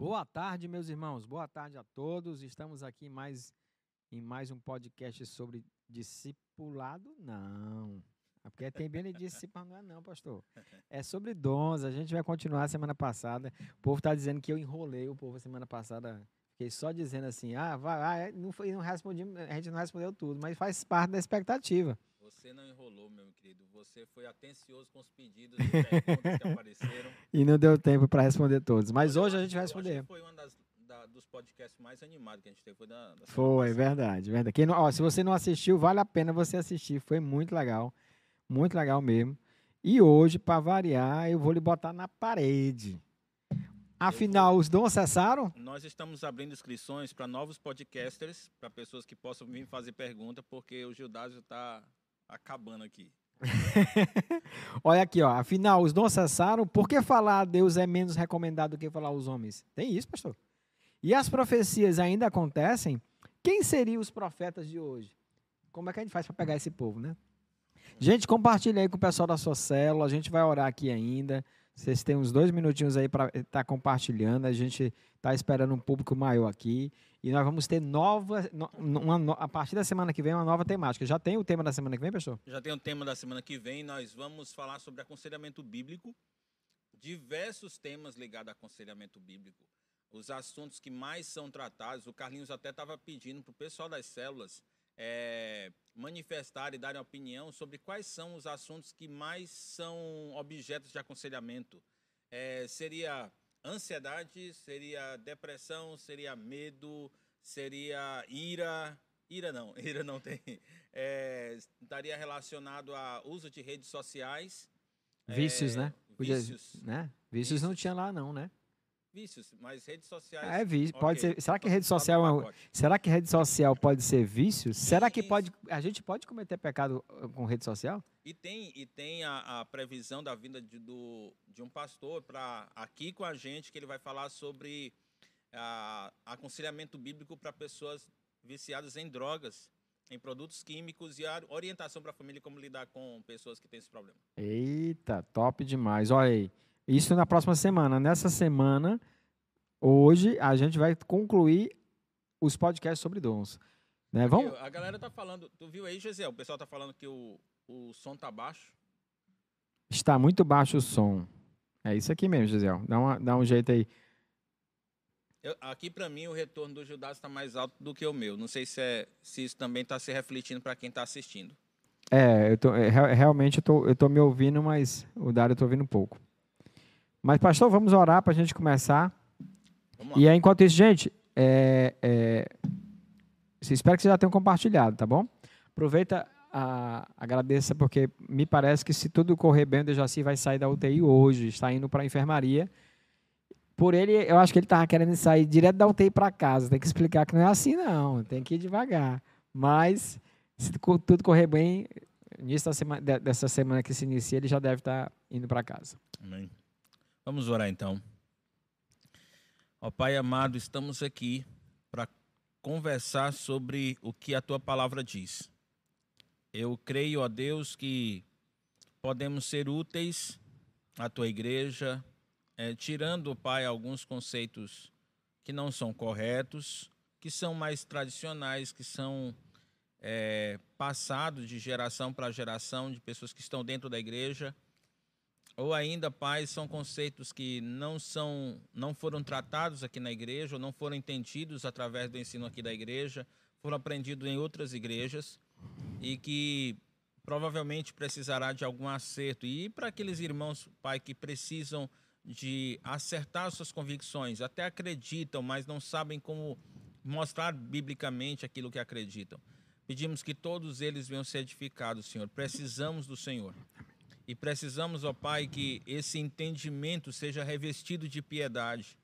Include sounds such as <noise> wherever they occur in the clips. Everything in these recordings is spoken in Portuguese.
Boa tarde, meus irmãos. Boa tarde a todos. Estamos aqui mais em mais um podcast sobre discipulado. Não. É porque tem discipulado, não é não, pastor. É sobre dons. A gente vai continuar semana passada. O povo está dizendo que eu enrolei o povo semana passada. Fiquei só dizendo assim, ah, vai, vai. Não, foi, não respondi, a gente não respondeu tudo, mas faz parte da expectativa. Você não enrolou, meu querido. Você foi atencioso com os pedidos e perguntas que apareceram. <laughs> E não deu tempo para responder todos. Mas hoje a gente vai responder. Foi um dos podcasts mais animados que a gente teve. Foi, da, da Foi, verdade, verdade. Quem não, ó, se você não assistiu, vale a pena você assistir. Foi muito legal. Muito legal mesmo. E hoje, para variar, eu vou lhe botar na parede. Afinal, os dons cessaram? Nós estamos abrindo inscrições para novos podcasters, para pessoas que possam vir fazer pergunta, porque o Gildásio está acabando aqui. <laughs> Olha aqui, ó. Afinal, os dons cessaram. Por que falar a Deus é menos recomendado do que falar aos homens? Tem isso, pastor? E as profecias ainda acontecem? Quem seriam os profetas de hoje? Como é que a gente faz para pegar esse povo, né? Gente, compartilha aí com o pessoal da sua célula. A gente vai orar aqui ainda. Vocês têm uns dois minutinhos aí para estar compartilhando. A gente está esperando um público maior aqui. E nós vamos ter nova. no- uma a partir da semana que vem, uma nova temática. Já tem o tema da semana que vem, pastor? Já tem o tema da semana que vem, nós vamos falar sobre aconselhamento bíblico, diversos temas ligados a aconselhamento bíblico. Os assuntos que mais são tratados, o Carlinhos até estava pedindo para o pessoal das células eh, manifestar e darem opinião sobre quais são os assuntos que mais são objetos de aconselhamento. Eh, seria ansiedade, seria depressão, seria medo, seria ira. Ira não, <laughs> ira não tem é, estaria relacionado a uso de redes sociais. Vícios, é, né? Podia- Vícios. né? Vícios não Vícios. tinha lá, não, né? Vícios, mas redes sociais. É vício. Pode ok, ser. Será que tá- rede social é um. Será que rede social pode ser vício? Será que pode a gente pode cometer pecado uh, com rede social? E tem, e tem a, a previsão da vinda de, do, de um pastor para aqui com a gente, que ele vai falar sobre ah, aconselhamento bíblico para pessoas viciadas em drogas, em produtos químicos e a orientação para a família como lidar com pessoas que têm esse problema. Eita, top demais. Olha aí. Isso na próxima semana. Nessa semana, hoje, a gente vai concluir os podcasts sobre dons. Né? Vamos? A galera tá falando, tu viu aí, Gisele? O pessoal tá falando que o, o som tá baixo. Está muito baixo o som. É isso aqui mesmo, Gisele. Dá, uma- dá um jeito aí. Eu- aqui para mim o retorno do Judas está mais alto do que o meu. Não sei se, é, se isso também está se refletindo para quem está assistindo. É, eu tô, é, re- realmente eu tô, eu tô me ouvindo, mas o Dário eu tô ouvindo pouco. Mas, pastor, vamos orar para a gente começar. E aí, enquanto isso, gente, é, é, espero que vocês já tenham compartilhado, tá bom? Aproveita, a, agradeça, porque me parece que se tudo correr bem, o Dejaci vai sair da UTI hoje, está indo para a enfermaria. Por ele, eu acho que ele estava querendo sair direto da UTI para casa. Tem que explicar que não é assim, não. Tem que ir devagar. Mas, se tudo correr bem, início da semana, de- dessa semana que se inicia, ele já deve estar indo para casa. Amém. Vamos orar então. Ó Pai amado, estamos aqui para conversar sobre o que a tua palavra diz. Eu creio, ó Deus, que podemos ser úteis à tua igreja, eh, tirando, Pai, alguns conceitos que não são corretos, que são mais tradicionais, que são eh, passados de geração para geração, de pessoas que estão dentro da igreja ou ainda, Pai, são conceitos que não são, não foram tratados aqui na igreja, ou não foram entendidos através do ensino aqui da igreja, foram aprendidos em outras igrejas e que provavelmente precisará de algum acerto. E para aqueles irmãos, Pai, que precisam de acertar suas convicções, até acreditam, mas não sabem como mostrar biblicamente aquilo que acreditam. Pedimos que todos eles venham ser edificados, Senhor. Precisamos do Senhor. E precisamos, ó Pai, que esse entendimento seja revestido de piedade,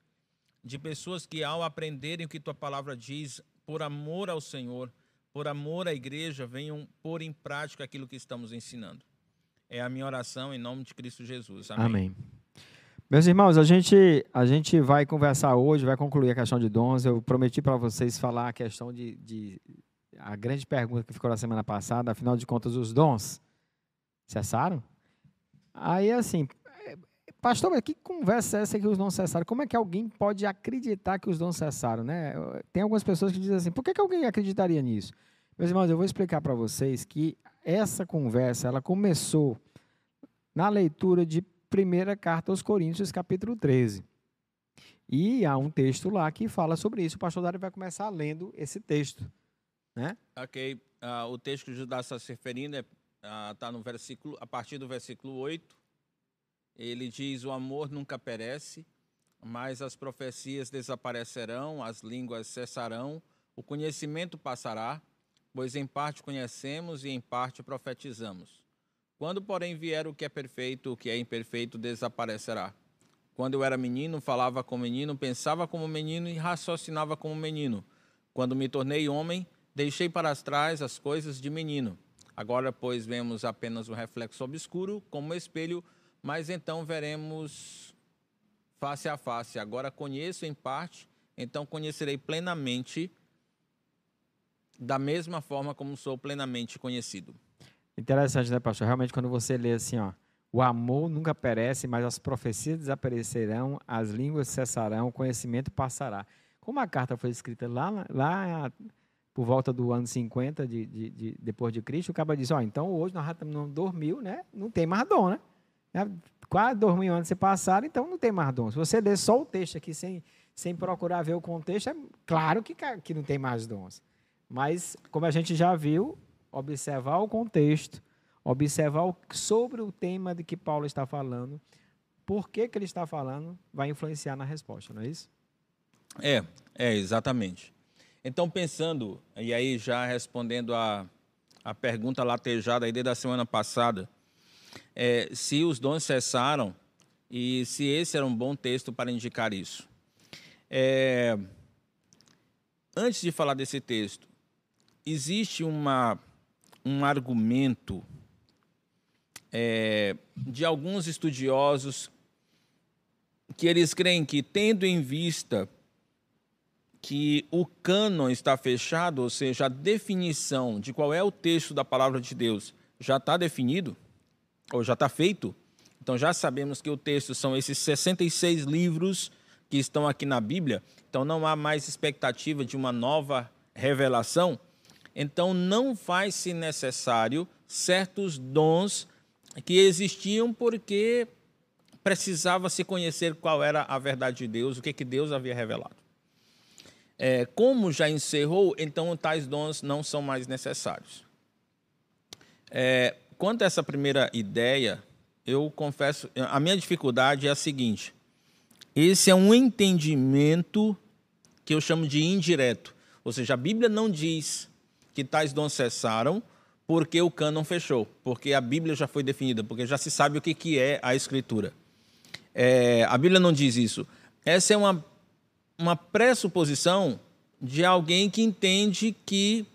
de pessoas que, ao aprenderem o que tua palavra diz, por amor ao Senhor, por amor à igreja, venham pôr em prática aquilo que estamos ensinando. É a minha oração em nome de Cristo Jesus. Amém. Amém. Meus irmãos, a gente, a gente vai conversar hoje, vai concluir a questão de dons. Eu prometi para vocês falar a questão de, de. A grande pergunta que ficou na semana passada, afinal de contas, os dons cessaram? Aí, assim, é, Pastor, mas que conversa é essa que os dons cessaram? Como é que alguém pode acreditar que os dons cessaram? Né? Tem algumas pessoas que dizem assim, por que, que alguém acreditaria nisso? Meus irmãos, eu vou explicar para vocês que essa conversa ela começou na leitura de primeira carta aos Coríntios, capítulo 13. E há um texto lá que fala sobre isso. O pastor Dário vai começar lendo esse texto. Né? Ok. Uh, o texto que Judá está se referindo está uh, no versículo, a partir do versículo 8. Ele diz: O amor nunca perece, mas as profecias desaparecerão, as línguas cessarão, o conhecimento passará, pois em parte conhecemos e em parte profetizamos. Quando, porém, vier o que é perfeito, o que é imperfeito desaparecerá. Quando eu era menino, falava como menino, pensava como menino e raciocinava como menino. Quando me tornei homem, deixei para trás as coisas de menino. Agora, pois, vemos apenas um reflexo obscuro, como espelho, mas então veremos face a face. Agora conheço em parte, então conhecerei plenamente, da mesma forma como sou plenamente conhecido. Interessante, né, pastor? Realmente, quando você lê assim, ó, o amor nunca perece, mas as profecias desaparecerão, as línguas cessarão, o conhecimento passará. Como a carta foi escrita lá, lá por volta do ano 50 de, de, de depois de Cristo, o cara diz, ó, então hoje nós já estamos dormiu, né? Não tem mais dom, né? Quase dois mil anos se passaram, então não tem mais dom. Se você ler só o texto aqui sem, sem procurar ver o contexto, é claro que, que não tem mais dons. Mas, como a gente já viu, observar o contexto, observar sobre o tema de que Paulo está falando, por que, que ele está falando, vai influenciar na resposta, não é isso? É, é, exatamente. Então, pensando, e aí já respondendo a, a pergunta latejada aí desde a semana passada, é, se os dons cessaram e se esse era um bom texto para indicar isso. É, antes de falar desse texto, existe uma, um argumento é, de alguns estudiosos que eles creem que, tendo em vista que o cânon está fechado, ou seja, a definição de qual é o texto da palavra de Deus já está definido, ou já está feito. Então já sabemos que o texto são esses 66 livros que estão aqui na Bíblia. Então não há mais expectativa de uma nova revelação. Então não faz-se necessário certos dons que existiam porque precisava se conhecer qual era a verdade de Deus, o que, que Deus havia revelado. É, como já encerrou, então tais dons não são mais necessários. É, quanto a essa primeira ideia, eu confesso, a minha dificuldade é a seguinte: esse é um entendimento que eu chamo de indireto. Ou seja, a Bíblia não diz que tais dons cessaram porque o cânon fechou, porque a Bíblia já foi definida, porque já se sabe o que, é a Escritura. É, a Bíblia não diz isso. Essa é uma, uma pressuposição de alguém que entende que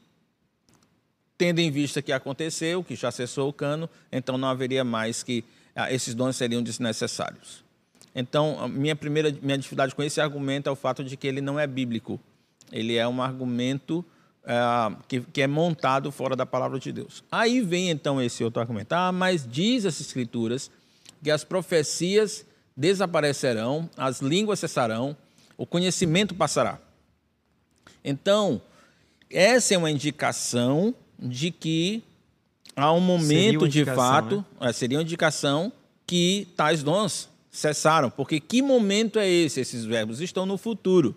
tendo em vista que aconteceu, que já cessou o cano, então não haveria mais que ah, esses dons seriam desnecessários. Então, minha primeira minha dificuldade com esse argumento é o fato de que ele não é bíblico. Ele é um argumento ah, que, que, é montado fora da palavra de Deus. Aí vem então esse outro argumento. Ah, mas diz as escrituras que as profecias desaparecerão, as línguas cessarão, o conhecimento passará. Então, essa é uma indicação de que há um momento de fato, né? É, seria uma indicação que tais dons cessaram, porque que momento é esse? Esses verbos estão no futuro.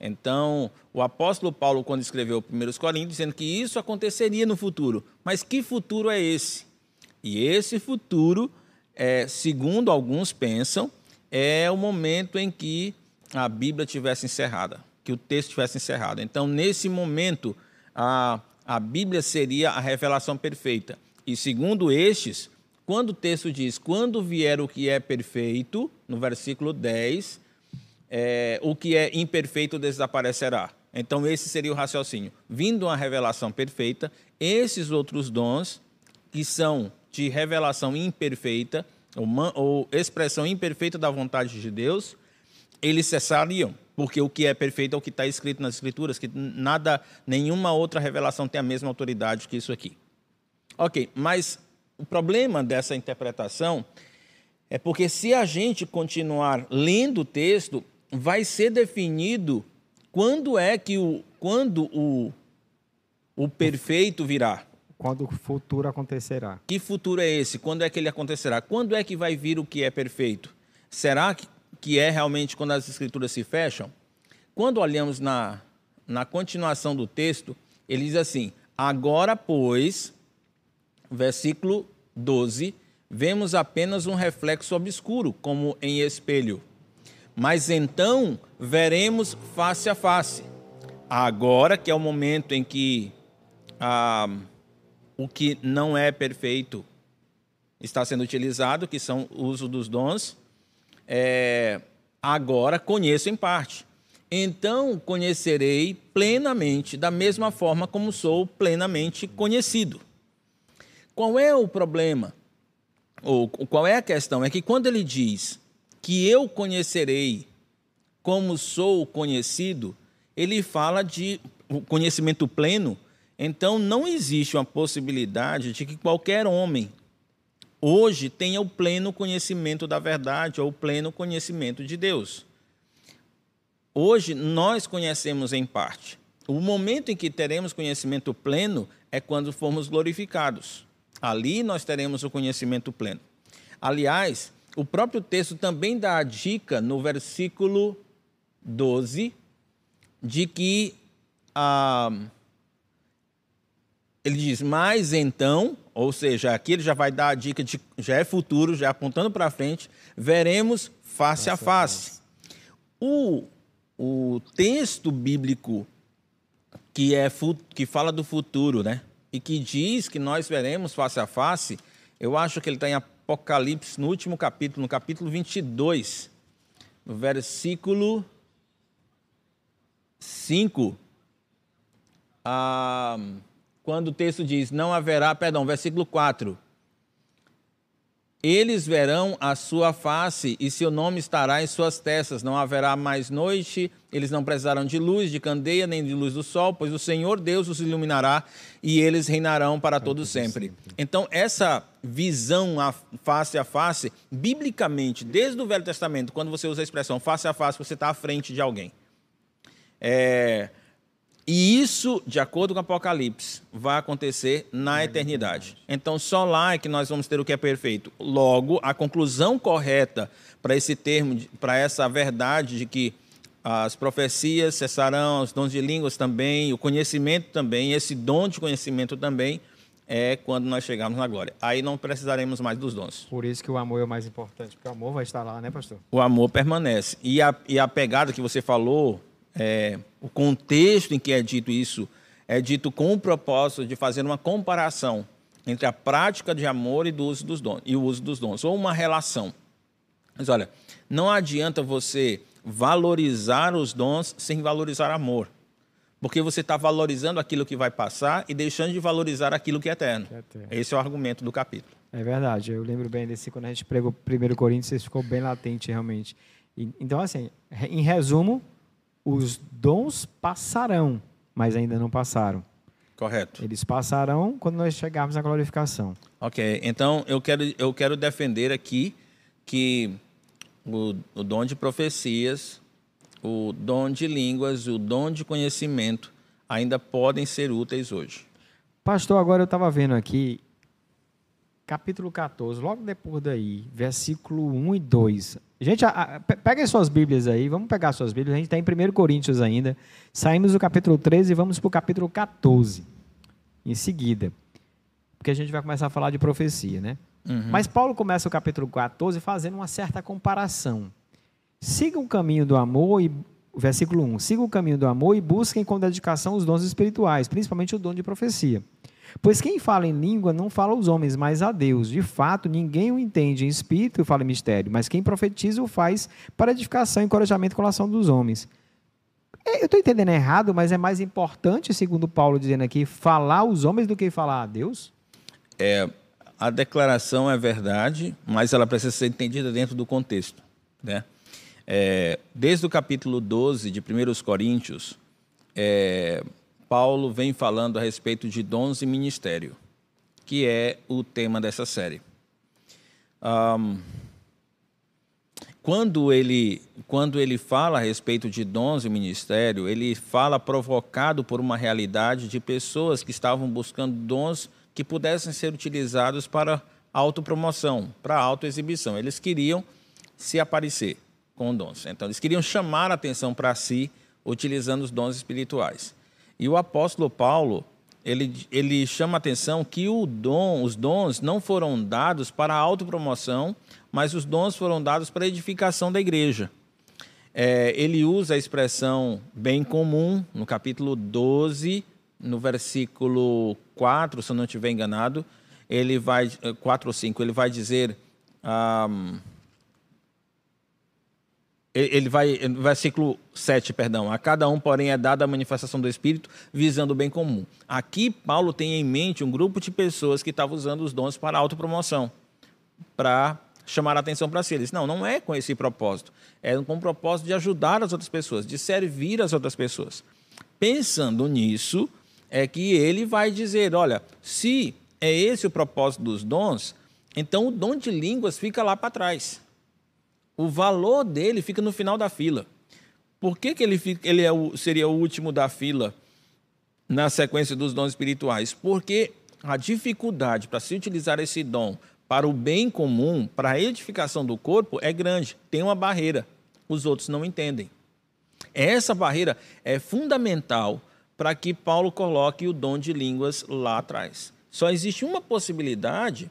Então, o apóstolo Paulo, quando escreveu 1 Coríntios, dizendo que isso aconteceria no futuro. Mas que futuro é esse? E esse futuro, é, segundo alguns pensam, é o momento em que a Bíblia tivesse encerrada, que o texto tivesse encerrado. Então, nesse momento, a a Bíblia seria a revelação perfeita. E segundo estes, quando o texto diz, quando vier o que é perfeito, no versículo 10, é, o que é imperfeito desaparecerá. Então, esse seria o raciocínio. Vindo a revelação perfeita, esses outros dons, que são de revelação imperfeita, ou, ou expressão imperfeita da vontade de Deus, eles cessariam porque o que é perfeito é o que está escrito nas Escrituras, que nada, nenhuma outra revelação tem a mesma autoridade que isso aqui. Ok, mas o problema dessa interpretação É porque se a gente continuar lendo o texto, vai ser definido quando é que o quando o, o perfeito virá. Quando o futuro acontecerá. Que futuro é esse? Quando é que ele acontecerá? Quando é que vai vir o que é perfeito? Será que é realmente quando as escrituras se fecham? Quando olhamos na, na continuação do texto, ele diz assim: Agora, pois, versículo 12, vemos apenas um reflexo obscuro, como em espelho. Mas então veremos face a face. Agora que é o momento em que ah, o que não é perfeito está sendo utilizado, que são o uso dos dons, é, agora conheço em parte. Então conhecerei plenamente, da mesma forma como sou plenamente conhecido. Qual é o problema? Ou qual é a questão? É que quando ele diz que eu conhecerei como sou conhecido, ele fala de conhecimento pleno. Então não existe uma possibilidade de que qualquer homem hoje tenha o pleno conhecimento da verdade ou o pleno conhecimento de Deus. Hoje nós conhecemos em parte. O momento em que teremos conhecimento pleno é quando formos glorificados. Ali nós teremos o conhecimento pleno. Aliás, o próprio texto também dá a dica no versículo 12 de que ah, ele diz, mas então, ou seja, aqui ele já vai dar a dica de já é futuro, já apontando para frente, veremos face a face. O, o texto bíblico que, é, que fala do futuro, né? e que diz que nós veremos face a face, eu acho que ele está em Apocalipse, no último capítulo, no capítulo 22, no versículo 5, ah, quando o texto diz: Não haverá, perdão, versículo 4. Eles verão a sua face e seu nome estará em suas testas. Não haverá mais noite, eles não precisarão de luz, de candeia, nem de luz do sol, pois o Senhor Deus os iluminará e eles reinarão para todo sempre. Então, essa visão face a face, biblicamente, desde o Velho Testamento, quando você usa a expressão face a face, você está à frente de alguém. É, e isso, de acordo com o Apocalipse, vai acontecer na eternidade. Então, só lá é que nós vamos ter o que é perfeito. Logo, a conclusão correta para esse termo, para essa verdade de que as profecias cessarão, os dons de línguas também, o conhecimento também, esse dom de conhecimento também, é quando nós chegarmos na glória. Aí não precisaremos mais dos dons. Por isso que o amor é o mais importante, porque o amor vai estar lá, né, pastor? O amor permanece. E a, e a pegada que você falou é, o contexto em que é dito isso é dito com o propósito de fazer uma comparação entre a prática de amor e, do uso dos dons, e o uso dos dons, ou uma relação. Mas olha, não adianta você valorizar os dons sem valorizar amor. Porque você está valorizando aquilo que vai passar e deixando de valorizar aquilo que é eterno. Que é eterno. Esse é o argumento do capítulo. É verdade. Eu lembro bem desse, quando a gente pregou 1 Coríntios, isso ficou bem latente realmente. E, então, assim, em resumo, os dons passarão, mas ainda não passaram. Correto. Eles passarão quando nós chegarmos à glorificação. Ok, então eu quero, eu quero defender aqui que o, o dom de profecias, o dom de línguas, o dom de conhecimento ainda podem ser úteis hoje. Pastor, agora eu estava vendo aqui, capítulo 14, logo depois daí, versículo 1 e 2. Gente, a, a, peguem suas Bíblias aí, vamos pegar suas Bíblias. A gente está em 1 Coríntios ainda. Saímos do capítulo 13 e vamos para o capítulo 14, em seguida. Porque a gente vai começar a falar de profecia, né? Uhum. Mas Paulo começa o capítulo 14 fazendo uma certa comparação. Siga o caminho do amor e. Versículo 1. Siga o caminho do amor e busquem com dedicação os dons espirituais, principalmente o dom de profecia. Pois quem fala em língua não fala aos homens, mas a Deus. De fato, ninguém o entende em espírito e fala em mistério, mas quem profetiza o faz para edificação e encorajamento com a ação dos homens. É, eu estou entendendo errado, mas é mais importante, segundo Paulo dizendo aqui, falar aos homens do que falar a Deus? É, a declaração é verdade, mas ela precisa ser entendida dentro do contexto. Né? É, desde o capítulo 12 de 1 Coríntios, é, Paulo vem falando a respeito de dons e ministério, que é o tema dessa série. Um, quando ele, quando ele fala a respeito de dons e ministério, ele fala provocado por uma realidade de pessoas que estavam buscando dons que pudessem ser utilizados para autopromoção, para autoexibição. Eles queriam se aparecer com dons. Então, eles queriam chamar a atenção para si, utilizando os dons espirituais. E o apóstolo Paulo, ele, ele chama a atenção que o dom, os dons não foram dados para a autopromoção, mas os dons foram dados para edificação da igreja. É, ele usa a expressão bem comum no capítulo 12, no versículo 4, se eu não estiver enganado, ele vai, 4 ou 5, ele vai dizer. Um, ele vai, versículo 7, perdão. A cada um, porém, é dada a manifestação do Espírito, visando o bem comum. Aqui, Paulo tem em mente um grupo de pessoas que estavam usando os dons para autopromoção, para chamar a atenção para si. Ele disse, não, não é com esse propósito. É com o propósito de ajudar as outras pessoas, de servir as outras pessoas. Pensando nisso, é que ele vai dizer, olha, se é esse o propósito dos dons, então o dom de línguas fica lá para trás. O valor dele fica no final da fila. Por que, que ele, fica, ele é o, seria o último da fila na sequência dos dons espirituais? Porque a dificuldade para se utilizar esse dom para o bem comum, para a edificação do corpo, é grande, tem uma barreira. Os outros não entendem. Essa barreira é fundamental para que Paulo coloque o dom de línguas lá atrás. Só existe uma possibilidade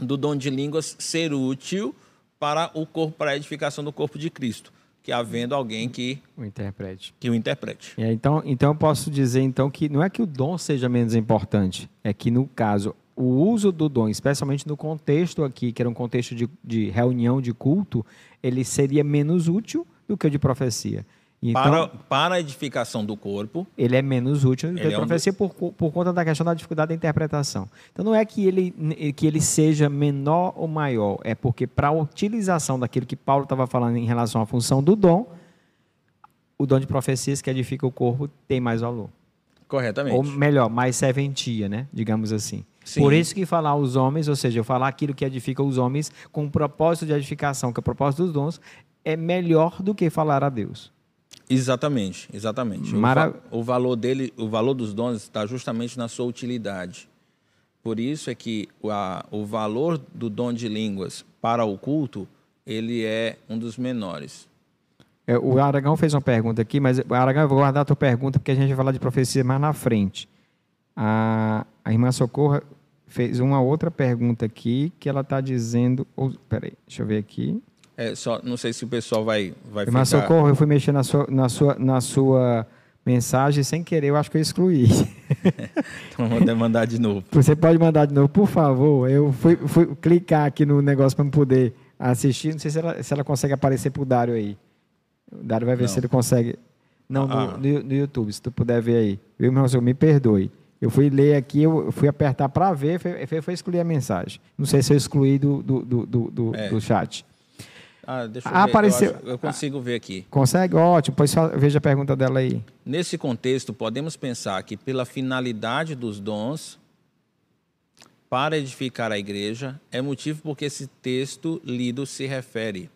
do dom de línguas ser útil para o corpo, para a edificação do corpo de Cristo, que havendo alguém que o interprete. Que o interprete. É, então, então eu posso dizer então que não é que o dom seja menos importante, é que no caso o uso do dom, especialmente no contexto aqui, que era um contexto de, de reunião de culto, ele seria menos útil do que o de profecia. Então, para, para a edificação do corpo. Ele é menos útil do que a profecia é um... por, por conta da questão da dificuldade da interpretação. Então não é que ele, que ele seja menor ou maior, é porque para a utilização daquilo que Paulo estava falando em relação à função do dom, o dom de profecias que edifica o corpo tem mais valor. Corretamente. Ou melhor, mais serventia, né? digamos assim. Sim. Por isso que falar os homens, ou seja, eu falar aquilo que edifica os homens com o propósito de edificação, que é o propósito dos dons, é melhor do que falar a Deus. Exatamente, exatamente. Mara... O, o, valor dele, o valor dos dons está justamente na sua utilidade. Por isso é que a, o valor do dom de línguas para o culto ele é um dos menores. É, o Aragão fez uma pergunta aqui, mas Aragão, eu vou guardar a tua pergunta porque a gente vai falar de profecia mais na frente. A, a irmã Socorro fez uma outra pergunta aqui que ela está dizendo. Oh, peraí, deixa eu ver aqui. É, só, não sei se o pessoal vai, vai Mas ficar... Socorro, eu fui mexer na sua, na, sua, na sua mensagem sem querer, eu acho que eu excluí. <laughs> então vou mandar de novo. Você pode mandar de novo, por favor. Eu fui, fui clicar aqui no negócio para poder assistir. Não sei se ela, se ela consegue aparecer para o Dário aí. O Dário vai ver não. se ele consegue. Não, ah. no, no, YouTube, se tu puder ver aí. Eu, meu me perdoe. Eu fui ler aqui, eu fui apertar para ver, foi, foi, excluir a mensagem. Não sei se eu excluí do, do, do, do, é. do chat. Ah, deixa eu ver. Apareceu... Eu, eu consigo ver aqui. Consegue? Ótimo. Pois só veja a pergunta dela aí. Nesse contexto, podemos pensar que pela finalidade dos dons para edificar a igreja é motivo porque esse texto lido se refere.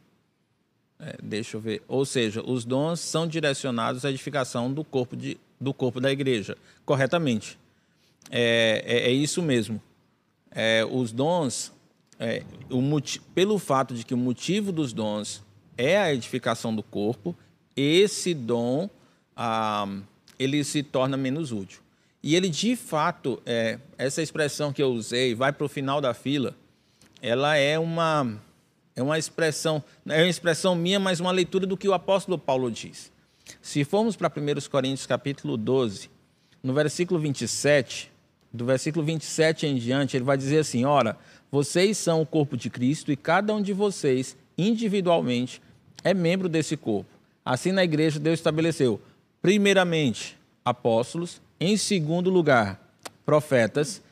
É, deixa eu ver. Ou seja, os dons são direcionados à edificação do corpo, de, do corpo da igreja, corretamente. É, é, é isso mesmo. É, os dons é, o, pelo fato de que o motivo dos dons é a edificação do corpo, esse dom ah, ele se torna menos útil. E ele, de fato, é, essa expressão que eu usei, vai para o final da fila, ela é uma, é uma expressão, é uma expressão minha, mas uma leitura do que o apóstolo Paulo diz. Se formos para 1 Coríntios capítulo 12, no versículo 27, do versículo 27 em diante, ele vai dizer assim: Ora, vocês são o corpo de Cristo e cada um de vocês, individualmente, é membro desse corpo. Assim, na igreja, Deus estabeleceu, primeiramente, apóstolos, em segundo lugar, profetas.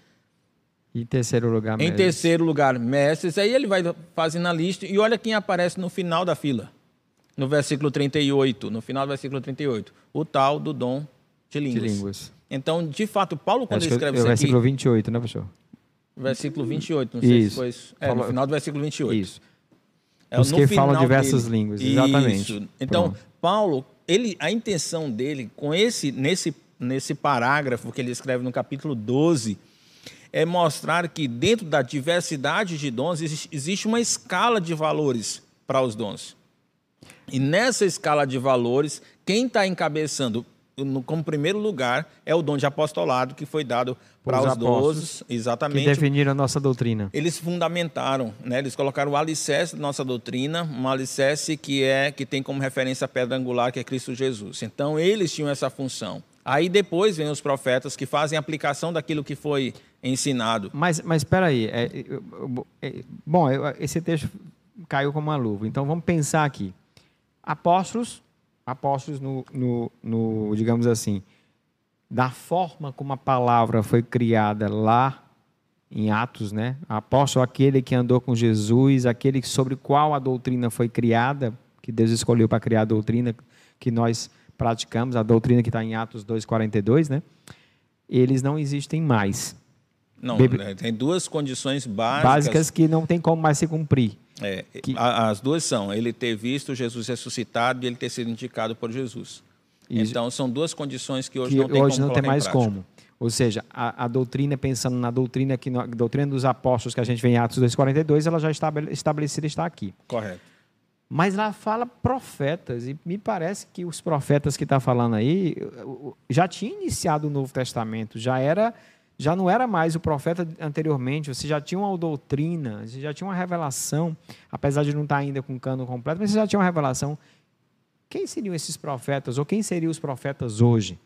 E em terceiro lugar, mestres. Em terceiro lugar, mestres. Aí ele vai fazendo a lista e olha quem aparece no final da fila. No versículo 38, no final do versículo 38. O tal do dom de línguas. De línguas. Então, de fato, Paulo, quando Acho escreve é isso aqui... versículo 28, né, professor? versículo 28, não sei isso. se foi isso. É, no final do versículo 28. Isso. É Os que falam diversas dele. línguas, exatamente. Isso. Então, Pronto. Paulo, ele, a intenção dele com esse nesse nesse parágrafo que ele escreve no capítulo 12 é mostrar que dentro da diversidade de dons existe uma escala de valores para os dons. E nessa escala de valores, quem está encabeçando no, como primeiro lugar é o dom de apostolado que foi dado para Os os doze, Que exatamente. definiram a nossa doutrina. Eles fundamentaram, né? Eles colocaram o alicerce da nossa doutrina, um alicerce que é que tem como referência a pedra angular que é Cristo Jesus. Então eles tinham essa função. Aí depois vem os profetas que fazem aplicação daquilo que foi ensinado. Mas, mas espera aí. é, eu- é, bom, esse texto caiu como uma luva. Então vamos pensar aqui. Apóstolos, apóstolos no, no, no, digamos assim, da forma como a palavra foi criada lá em Atos, né? Apóstolo aquele que andou com Jesus, aquele sobre qual a doutrina foi criada, que Deus escolheu para criar a doutrina que nós praticamos, a doutrina que está em Atos 2:42, né? Eles não existem mais. Não, Bíblia- né, tem duas condições básicas. básicas que não tem como mais se cumprir. É, que- as duas são ele ter visto Jesus ressuscitado e ele ter sido indicado por Jesus. Isso. Então são duas condições que hoje que não tem hoje não tem mais prática. como. Ou seja, a, a doutrina, pensando na doutrina, que, no- a doutrina dos apóstolos que a gente vê em Atos 2,42, ela já está estabelecida está aqui. Correto. Mas lá fala profetas, e me parece que os profetas que está falando aí já tinha iniciado o Novo Testamento, já era, já não era mais o profeta anteriormente, você já tinha uma doutrina, você já tinha uma revelação, apesar de não estar ainda com o cano completo, mas você já tinha uma revelação. Quem seriam esses profetas, ou quem seriam os profetas hoje?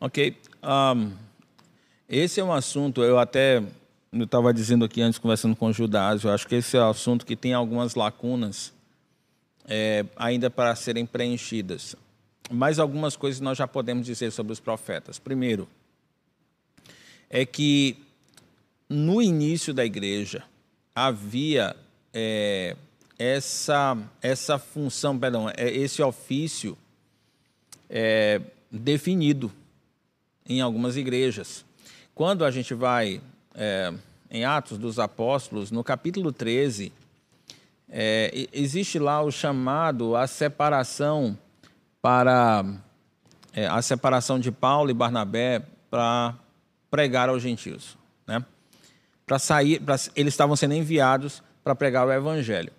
Ok. Ahn, esse é um assunto, eu até eu estava dizendo aqui antes, conversando com o Judásio, eu acho que esse é um assunto que tem algumas lacunas é, ainda para serem preenchidas. Mas algumas coisas nós já podemos dizer sobre os profetas. Primeiro, é que no início da igreja havia é, essa, essa função, perdão, é, esse ofício é, definido em algumas igrejas. Quando a gente vai é, em Atos dos Apóstolos, no capítulo 13, é, existe lá o chamado a separação para é, a separação de Paulo e Barnabé para pregar aos gentios, né? Para sair, pra, eles estavam sendo enviados para pregar o evangelho.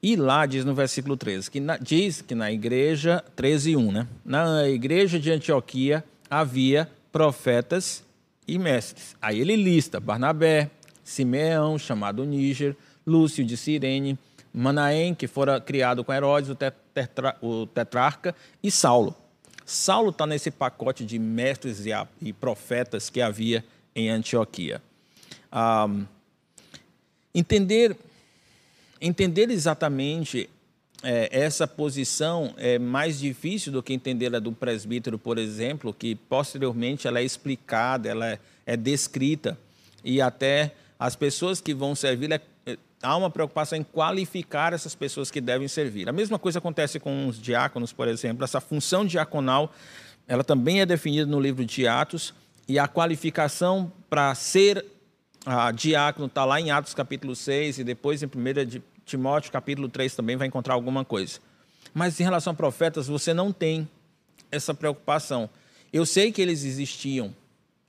E lá diz no versículo 13, que na- diz que na igreja, 13 1, né? Na igreja de Antioquia havia profetas e mestres. Aí ele lista Barnabé, Simeão, chamado Níger, Lúcio de Cirene, Manaém, que fora criado com Herodes, o, te- tetra- o tetrarca, e Saulo. Saulo está nesse pacote de mestres e, e profetas que havia em Antioquia. Entender entender exatamente é, essa posição é mais difícil do que entender a do presbítero, por exemplo, que posteriormente ela é explicada, ela é, é descrita e até as pessoas que vão servir é, há uma preocupação em qualificar essas pessoas que devem servir. A mesma coisa acontece com os diáconos, por exemplo, essa função diaconal, ela também é definida no livro de Atos e a qualificação para ser diácono está lá em Atos capítulo 6 e depois em 1 de Timóteo capítulo 3 também vai encontrar alguma coisa. Mas em relação a profetas, você não tem essa preocupação. Eu sei que eles existiam,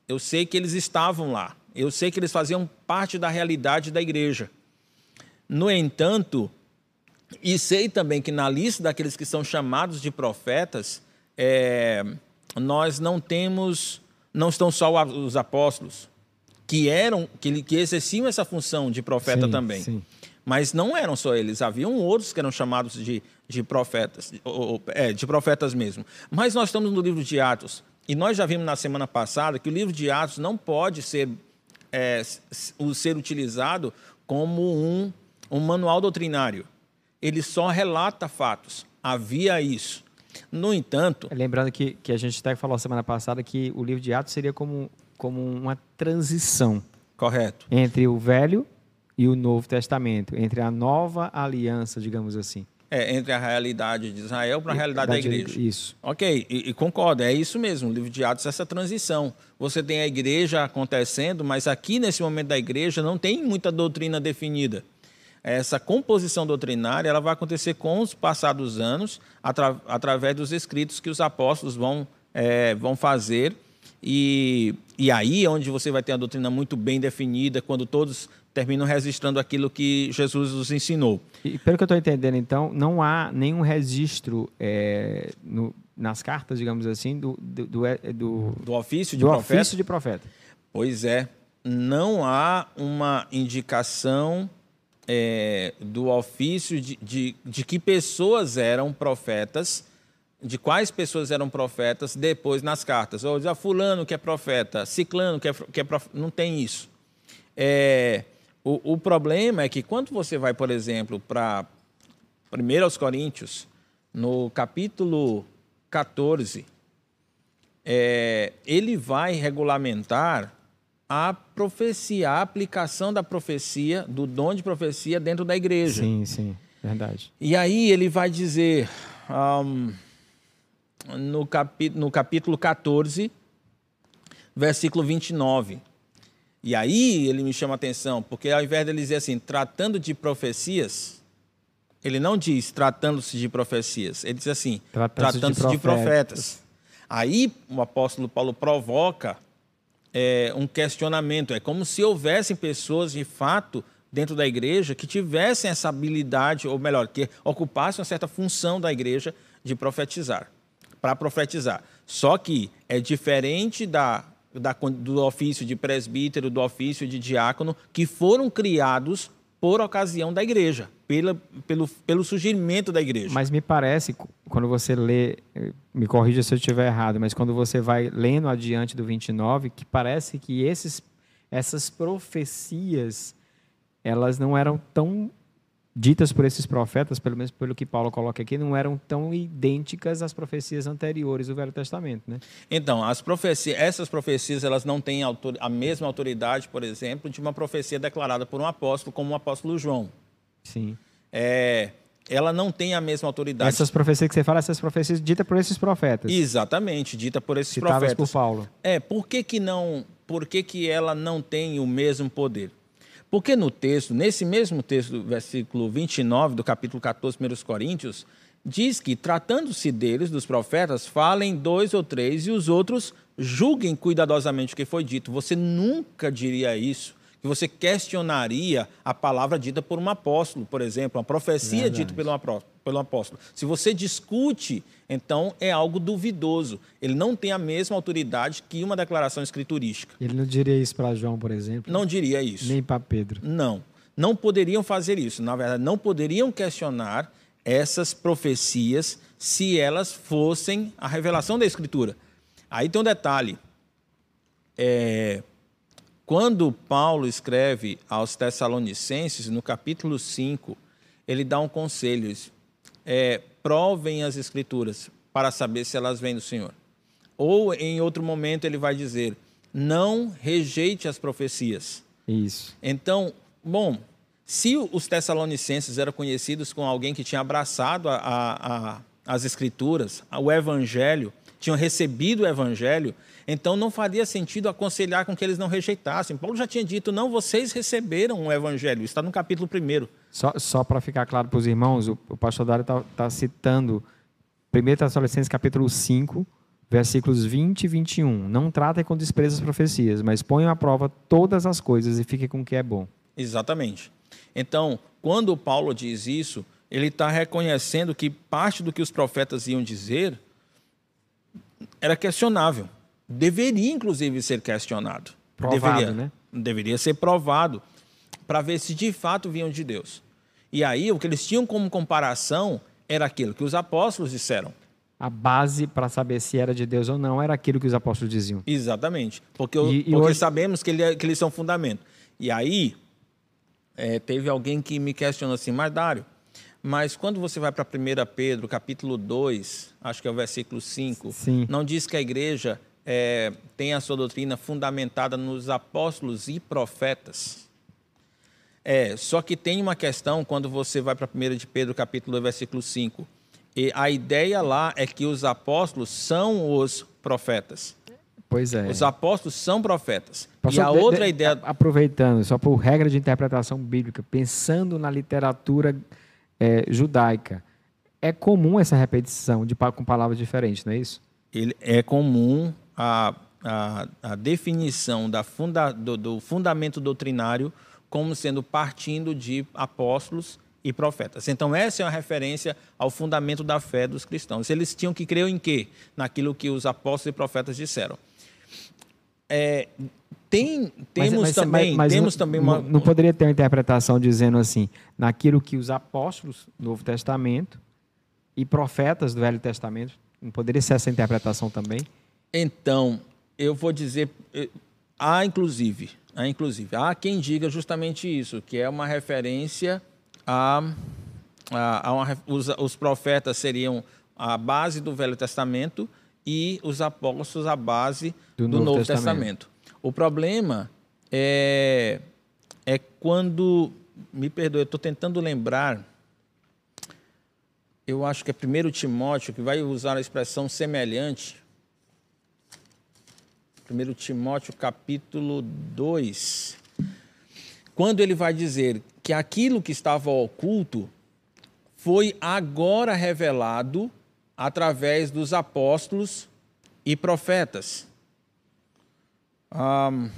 eu sei que eles estavam lá, eu sei que eles faziam parte da realidade da igreja. No entanto, e sei também que na lista daqueles que são chamados de profetas, é, nós não temos, não estão só os apóstolos, que eram, que, que exerciam essa função de profeta Sim, também. sim. Mas não eram só eles, haviam outros que eram chamados de, de profetas, ou- é, de profetas mesmo. Mas nós estamos no livro de Atos, e nós já vimos na semana passada que o livro de Atos não pode ser, é, ser utilizado como um, um manual doutrinário. Ele só relata fatos. Havia isso. No entanto, Lembrando que, que a gente até falou semana passada que o livro de Atos seria como, como uma transição correto. entre o Velho e o Novo Testamento, entre a nova aliança, digamos assim. É, entre a realidade de Israel para a realidade da, igreja. Isso. Ok, e, e concordo, é isso mesmo. O livro de Atos é essa transição. Você tem a igreja acontecendo, mas aqui nesse momento da igreja não tem muita doutrina definida. Essa composição doutrinária ela vai acontecer com os passados anos, atra através dos escritos que os apóstolos vão, é, vão fazer. E, e aí é onde você vai ter a doutrina muito bem definida, quando todos terminam registrando aquilo que Jesus nos ensinou. E pelo que eu estou entendendo, então, não há nenhum registro é, no, nas cartas, digamos assim, do, do, do, é, do, do ofício de do profeta? ofício de profeta. Pois é, não há uma indicação é, do ofício de, de, de, que pessoas eram profetas, de quais pessoas eram profetas depois nas cartas. Ou dizer, fulano que é profeta, ciclano que é, que é profeta. Não tem isso. É, o, o problema é que quando você vai, por exemplo, para 1 aos Coríntios, no capítulo 14, é, ele vai regulamentar a profecia, a aplicação da profecia, do dom de profecia dentro da igreja. Sim, sim, verdade. E aí ele vai dizer, um, no, capi, no capítulo 14, versículo 29. E aí ele me chama a atenção, porque ao invés de ele dizer assim, tratando de profecias, ele não diz tratando-se de profecias, ele diz assim, tratando-se tratando de, de profetas. Aí o apóstolo Paulo provoca é, um questionamento. É como se houvessem pessoas, de fato, dentro da igreja que tivessem essa habilidade, ou melhor, que ocupassem uma certa função da igreja de profetizar, para profetizar. Só que é diferente da, da, do ofício de presbítero, do ofício de diácono, que foram criados por ocasião da igreja, pela, pelo, pelo surgimento da igreja. Mas me parece, quando você lê, eh, me corrija se eu estiver errado, mas quando você vai lendo adiante do 29, que parece que esses, essas profecias, elas não eram tão ditas por esses profetas, pelo menos pelo que Paulo coloca aqui, não eram tão idênticas às profecias anteriores do Velho Testamento, né? Então, as profecias, essas profecias, elas não têm a mesma autoridade, por exemplo, de uma profecia declarada por um apóstolo, como o apóstolo João. Sim. É, ela não tem a mesma autoridade. Essas profecias que você fala, essas profecias ditas por esses profetas. Exatamente, dita por esses Citadas profetas. por Paulo. É, por que que não, por que que ela não tem o mesmo poder? Porque no texto, nesse mesmo texto, versículo 29 do capítulo 14, 1 Coríntios, diz que, tratando-se deles, dos profetas, falem dois ou três e os outros julguem cuidadosamente o que foi dito. Você nunca diria isso, que você questionaria a palavra dita por um apóstolo, por exemplo, uma profecia Verdade. dita pelo apóstolo pelo apóstolo. Se você discute, então é algo duvidoso. Ele não tem a mesma autoridade que uma declaração escriturística. Ele não diria isso para João, por exemplo? Não diria isso. Nem para Pedro. Não. Não poderiam fazer isso. Na verdade, não poderiam questionar essas profecias se elas fossem a revelação da Escritura. Aí tem um detalhe. É, quando Paulo escreve aos Tessalonicenses, no capítulo 5, ele dá um conselho é, provem as escrituras para saber se elas vêm do Senhor. Ou em outro momento ele vai dizer: não rejeite as profecias. Isso. Então, bom, se os tessalonicenses eram conhecidos como alguém que tinha abraçado a, a, a, as escrituras, o evangelho, tinham recebido o evangelho, então não faria sentido aconselhar com que eles não rejeitassem. Paulo já tinha dito: não, vocês receberam o evangelho. Está no capítulo 1. Só, só para ficar claro para os irmãos, o, o pastor Dário está tá citando 1 Tessalonicenses capítulo 5, versículos 20 e 21. Não tratem com desprezo as profecias, mas ponham à prova todas as coisas e fiquem com o que é bom. Exatamente. Então, quando Paulo diz isso, ele está reconhecendo que parte do que os profetas iam dizer era questionável. Deveria, inclusive, ser questionado. Provado, deveria, né? Deveria ser provado para ver se de fato vinham de Deus. E aí, o que eles tinham como comparação era aquilo que os apóstolos disseram. A base para saber se era de Deus ou não era aquilo que os apóstolos diziam. Exatamente. Porque, e, e porque hoje... sabemos que, ele, é, que, eles são fundamento. E aí, é, teve alguém que me questionou assim, mas Dário, mas quando você vai para 1 Pedro, capítulo 2, acho que é o versículo 5, Sim. não diz que a igreja é, tem a sua doutrina fundamentada nos apóstolos e profetas. É, só que tem uma questão quando você vai para 1 de Pedro, capítulo 2, versículo 5. E a ideia lá é que os apóstolos são os profetas. Pois é. Os apóstolos são profetas. Pastor, e a de- outra de- ideia. Aproveitando, só por regra de interpretação bíblica, pensando na literatura eh, judaica, é comum essa repetição de, com palavras diferentes, não é isso? ele é comum a, a, a definição da funda, do, do fundamento doutrinário como sendo partindo de apóstolos e profetas. Então, essa é uma referência ao fundamento da fé dos cristãos. Eles tinham que crer em quê? Naquilo que os apóstolos e profetas disseram. É, tem, temos também, temos não, também não- uma. Não poderia ter uma interpretação dizendo assim, naquilo que os apóstolos do Novo Testamento e profetas do Velho Testamento, não poderia ser essa interpretação também? Então, eu vou dizer, eh, há inclusive, há inclusive, há quem diga justamente isso, que é uma referência a, a, a uma os, os profetas seriam a base do Velho Testamento e os apóstolos a base Do do, Novo Novo, Testamento. Testamento. O problema é, é quando, me perdoe, eu estou tentando lembrar, eu acho que é 1 Timóteo que vai usar a expressão semelhante. 1 Timóteo capítulo 2. Quando ele vai dizer que aquilo que estava oculto foi agora revelado através dos apóstolos e profetas. Ahn,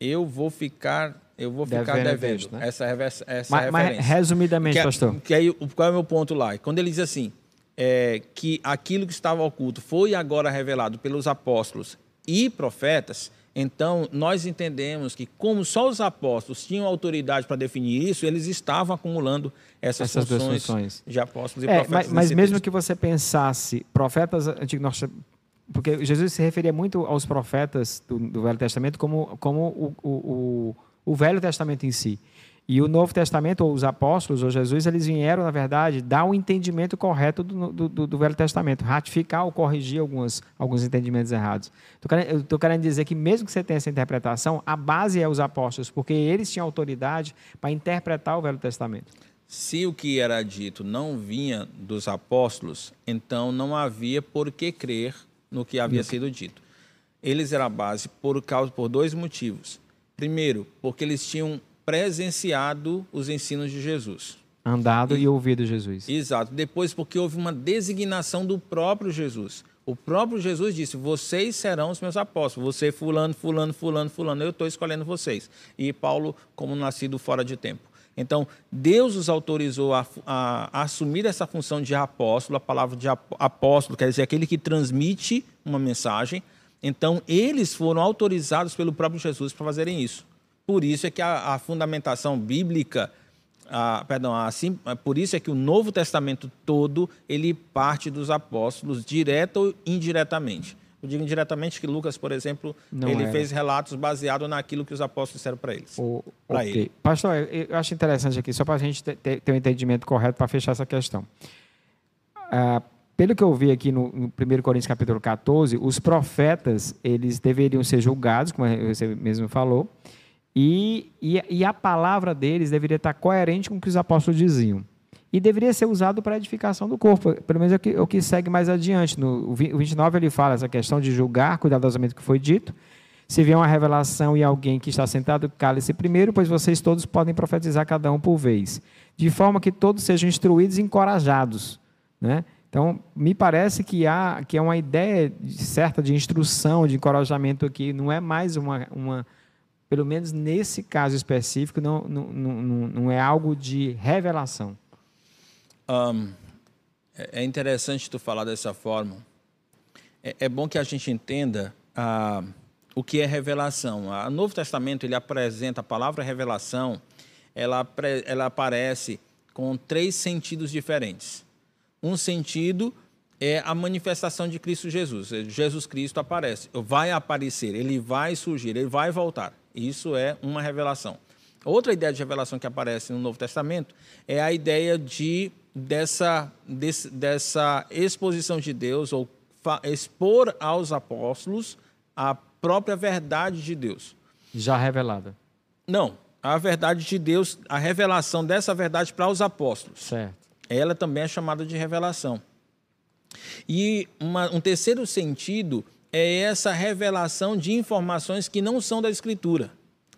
eu vou ficar, eu vou ficar Devendo devendo né? essa, essa Mas, mas, referência. resumidamente, Que, pastor. que aí, qual é o meu ponto lá? Quando ele diz assim, é, que aquilo que estava oculto foi agora revelado pelos apóstolos e profetas, então nós entendemos que, como só os apóstolos tinham autoridade para definir isso, eles estavam acumulando essas, Essas duas funções, funções. de apóstolos e É, profetas. mas, mas nesse mesmo texto. que você pensasse profetas antigos, nossa, porque Jesus se referia muito aos profetas do, do Velho Testamento como, como o, o, o, o Velho Testamento em si. E o Novo Testamento, ou os apóstolos, ou Jesus, eles vieram, na verdade, dar um entendimento correto do, do, do- Velho Testamento, ratificar ou corrigir algumas, alguns entendimentos errados. Eu estou querendo dizer que, mesmo que você tenha essa interpretação, a base é os apóstolos, porque eles tinham autoridade para interpretar o Velho Testamento. Se o que era dito não vinha dos apóstolos, então não havia por que crer no que havia sido dito. Eles eram a base por causa por dois motivos. Primeiro, porque eles tinham presenciado os ensinos de Jesus. Andado e, ouvido Jesus. Exato. Depois, porque houve uma designação do próprio Jesus. O próprio Jesus disse: Vocês serão os meus apóstolos. Você, fulano, fulano, fulano, fulano. Eu estou escolhendo vocês. E Paulo, como nascido fora de tempo. Então, Deus os autorizou a, a- a assumir essa função de apóstolo. A palavra de ap- apóstolo quer dizer aquele que transmite uma mensagem. Então, eles foram autorizados pelo próprio Jesus para fazerem isso. Por isso é que a, a fundamentação bíblica ah, perdão, assim, por isso é que o Novo Testamento todo ele parte dos apóstolos, direto ou indiretamente. Eu digo indiretamente que Lucas, por exemplo, Não ele era. fez relatos baseados naquilo que os apóstolos disseram para eles. O- Pra ok. ele. Pastor, eu, acho interessante aqui, só para a gente ter, ter- ter um entendimento correto para fechar essa questão. Ah, pelo que eu vi aqui no, no 1 Coríntios capítulo 14, os profetas, eles deveriam ser julgados, como você mesmo falou, e, e, e a palavra deles deveria estar coerente com o que os apóstolos diziam. E deveria ser usado para a edificação do corpo. Pelo menos é o que, é o que segue mais adiante. No o vi- o 29 ele fala essa questão de julgar cuidadosamente o que foi dito. Se vier uma revelação e alguém que está sentado, cale-se primeiro, pois vocês todos podem profetizar cada um por vez. De forma que todos sejam instruídos e encorajados. Né? Então, me parece que há que é uma ideia de- certa de instrução, de encorajamento aqui. Não é mais uma, uma pelo menos nesse caso específico, não, não, não, não é algo de revelação. Ahn, é é interessante tu falar dessa forma. É, é bom que a gente entenda ah, o que é revelação. Ah, O Novo Testamento ele apresenta a palavra revelação, ela, ela aparece com três sentidos diferentes. Um sentido é a manifestação de Cristo Jesus. Jesus Cristo aparece, vai aparecer, ele vai surgir, ele vai voltar. Isso é uma revelação. Outra ideia de revelação que aparece no Novo Testamento é a ideia de dessa, desse- dessa exposição de Deus ou expor aos apóstolos a própria verdade de Deus. Já revelada. Não, a verdade de Deus, a revelação dessa verdade para os apóstolos Certo. ela também é chamada de revelação. E uma- um terceiro sentido é essa revelação de informações que não são da Escritura,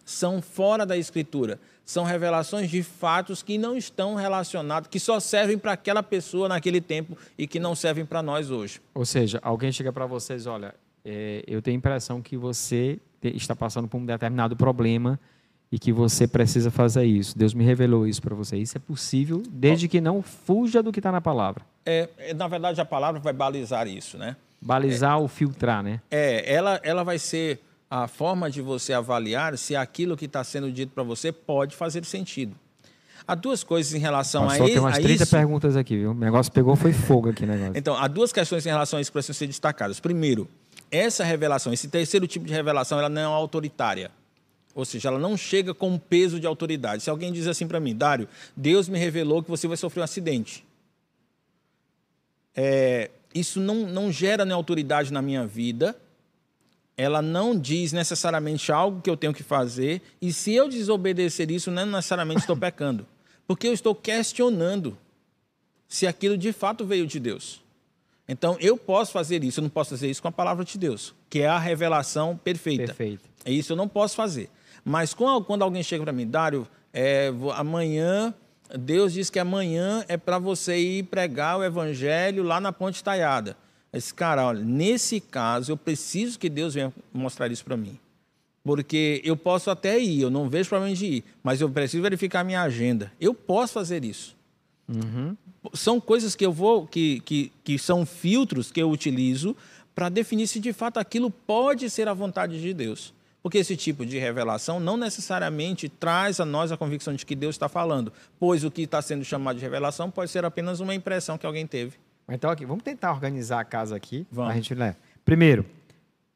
são fora da Escritura. São revelações de fatos que não estão relacionados, que só servem para aquela pessoa naquele tempo e que não servem para nós hoje. Ou seja, alguém chega para vocês, olha, é, eu tenho a impressão que você está passando por um determinado problema e que você precisa fazer isso. Deus me revelou isso para você. Isso é possível, desde que não fuja do que está na palavra. É, na verdade, a palavra vai balizar isso, né? Balizar é, ou filtrar, né? É, ela, ela vai ser a forma de você avaliar se aquilo que está sendo dito para você pode fazer sentido. Há duas coisas em relação Passou, a, tem umas 30 isso. perguntas aqui, viu? O negócio pegou, foi fogo aqui negócio. Então, há duas questões em relação a isso que precisam ser destacadas. Primeiro, essa revelação, esse terceiro tipo de revelação, ela não é autoritária. Ou seja, ela não chega com peso de autoridade. Se alguém diz assim para mim, Dário, Deus me revelou que você vai sofrer um acidente. É, isso não, não gera nem autoridade na minha vida, ela não diz necessariamente algo que eu tenho que fazer, e se eu desobedecer isso, não necessariamente estou <laughs> pecando, porque eu estou questionando se aquilo de fato veio de Deus. Então, eu posso fazer isso, eu não posso fazer isso com a palavra de Deus, que é a revelação perfeita. Perfeito. Isso eu não posso fazer. Mas quando alguém chega para mim, Dário, é, amanhã, Deus diz que amanhã é para você ir pregar o evangelho lá na Ponte Taiada. Esse cara, olha, nesse caso eu preciso que Deus venha mostrar isso para mim. Porque eu posso até ir, eu não vejo problema de ir, mas eu preciso verificar a minha agenda. Eu posso fazer isso. Uhum. São coisas que eu vou, que, que, que são filtros que eu utilizo para definir se de fato aquilo pode ser a vontade de Deus. Porque esse tipo de revelação não necessariamente traz a nós a convicção de que Deus está falando, pois o que está sendo chamado de revelação pode ser apenas uma impressão que alguém teve. Então, aqui, vamos tentar organizar a casa aqui. Vamos. A gente leva. Primeiro,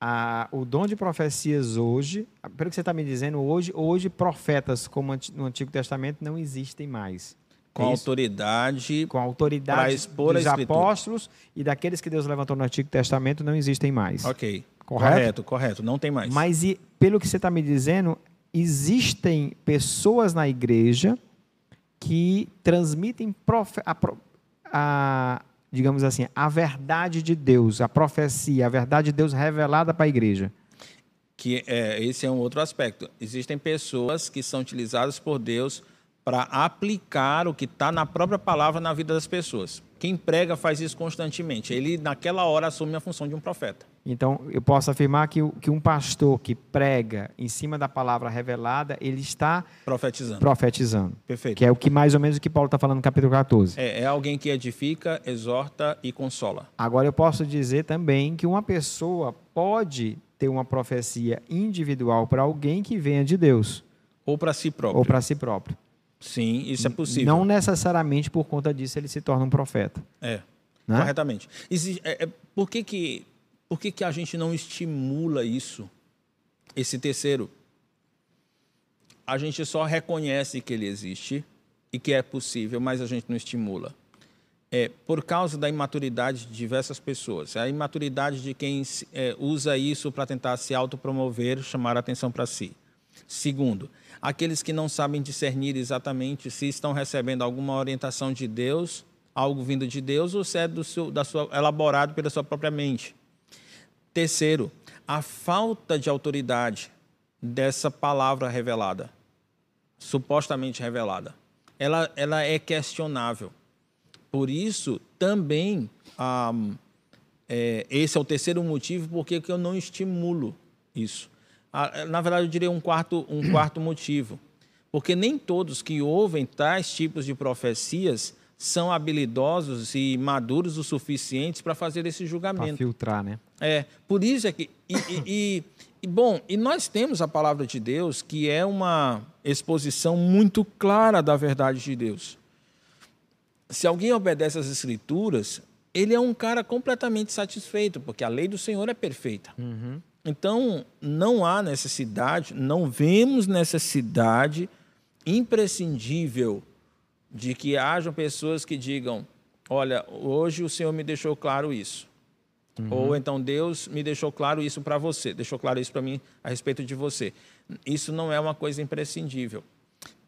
a, o dom de profecias hoje, pelo que você está me dizendo, hoje, hoje profetas como no Antigo Testamento não existem mais. Com é autoridade. Com autoridade dos apóstolos e daqueles que Deus levantou no Antigo Testamento não existem mais. Ok. Correto? Correto, correto. Não tem mais. Mas, e, pelo que você está me dizendo, existem pessoas na igreja que transmitem profe a, a, digamos assim, a verdade de Deus, a profecia, a verdade de Deus revelada para a igreja. Que é, esse é um outro aspecto. Existem pessoas que são utilizadas por Deus para aplicar o que está na própria palavra na vida das pessoas. Quem prega faz isso constantemente. Ele, naquela hora, assume a função de um profeta. Então, eu posso afirmar que, que um pastor que prega em cima da palavra revelada, ele está profetizando. profetizando. Perfeito. Que é o que mais ou menos o que Paulo está falando no capítulo 14. É, é alguém que edifica, exorta e consola. Agora, eu posso dizer também que uma pessoa pode ter uma profecia individual para alguém que venha de Deus. Ou para si próprio. Ou para si próprio. Sim, isso é possível. Não necessariamente por conta disso ele se torna um profeta. É, né? corretamente. É, é, por que, que, por que, que a gente não estimula isso? Esse terceiro. A gente só reconhece que ele existe e que é possível, mas a gente não estimula. É por causa da imaturidade de diversas pessoas. É a imaturidade de quem é, usa isso para tentar se autopromover, chamar a atenção para si. Segundo, aqueles que não sabem discernir exatamente se estão recebendo alguma orientação de Deus, algo vindo de Deus, ou se é do seu, da sua, elaborado pela sua própria mente. Terceiro, a falta de autoridade dessa palavra revelada, supostamente revelada, ela, ela é questionável. Por isso, também, ah, é, esse é o terceiro motivo porque eu não estimulo isso. Na verdade, eu diria um quarto, um <clears throat> quarto motivo. Porque nem todos que ouvem tais tipos de profecias são habilidosos e maduros o suficientes para fazer esse julgamento. Para filtrar, né? É, por isso é que. E, <clears throat> e, e, bom, e nós temos a palavra de Deus, que é uma exposição muito clara da verdade de Deus. Se alguém obedece às Escrituras, ele é um cara completamente satisfeito, porque a lei do Senhor é perfeita. Uhum. Então, não há necessidade, não vemos necessidade imprescindível de que hajam pessoas que digam: olha, hoje o Senhor me deixou claro isso. Uhum. Ou então Deus me deixou claro isso para você, deixou claro isso para mim a respeito de você. Isso não é uma coisa imprescindível.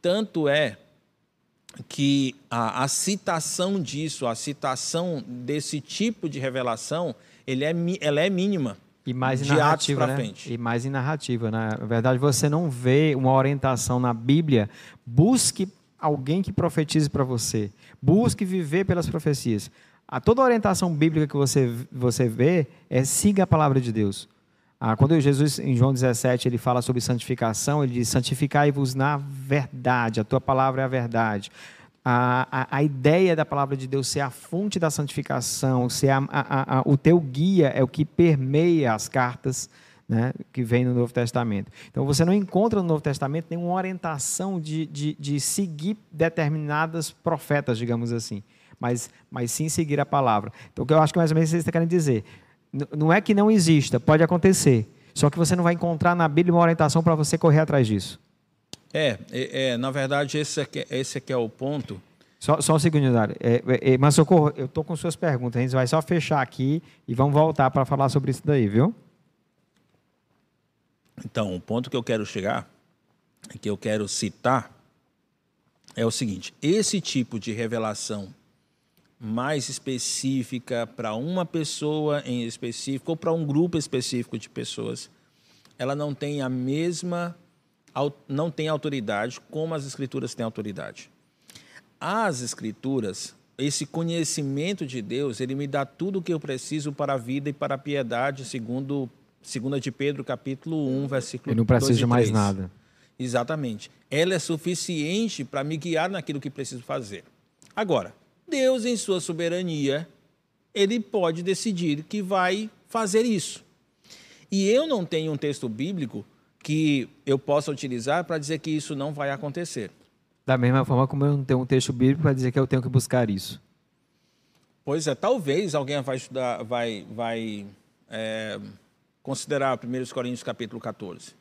Tanto é que a, a citação disso, a citação desse tipo de revelação, ele é, ela é mínima. E mais em de Atos narrativa, para né? frente. E mais em narrativa, né? Na verdade, você não vê uma orientação na Bíblia. Busque alguém que profetize para você. Busque viver pelas profecias. A toda orientação bíblica que você, você vê é siga a palavra de Deus. Ah, quando Jesus, em João 17, ele fala sobre santificação, ele diz: santificai-vos na verdade, a tua palavra é a verdade. A, a, ideia da palavra de Deus ser a fonte da santificação, ser a, a, o teu guia é o que permeia as cartas né, que vem no Novo Testamento. Então você não encontra no Novo Testamento nenhuma orientação de, de, de seguir determinadas profetas, digamos assim, mas, mas sim seguir a palavra. Então o que eu acho que mais ou menos vocês estão querendo dizer, não é que não exista, pode acontecer, só que você não vai encontrar na Bíblia uma orientação para você correr atrás disso. É, é, é, na verdade, esse aqui, esse aqui é o ponto. Só, só um segundo, Dário. É, é, mas, Socorro, eu estou com suas perguntas. A gente vai só fechar aqui e vamos voltar para falar sobre isso daí, viu? Então, o ponto que eu quero chegar, que eu quero citar, é o seguinte: esse tipo de revelação mais específica para uma pessoa em específico ou para um grupo específico de pessoas, ela não tem a mesma não tem autoridade como as escrituras têm autoridade. As escrituras, esse conhecimento de Deus, ele me dá tudo o que eu preciso para a vida e para a piedade, segundo segunda de Pedro, capítulo 1, versículo 2 Eu não preciso de mais nada. Exatamente. Ela é suficiente para me guiar naquilo que preciso fazer. Agora, Deus, em sua soberania, ele pode decidir que vai fazer isso. E eu não tenho um texto bíblico que eu possa utilizar para dizer que isso não vai acontecer. Da mesma forma como eu não tenho um texto bíblico para dizer que eu tenho que buscar isso. Pois é, talvez alguém vai estudar, vai, vai é, considerar 1 Coríntios capítulo 14.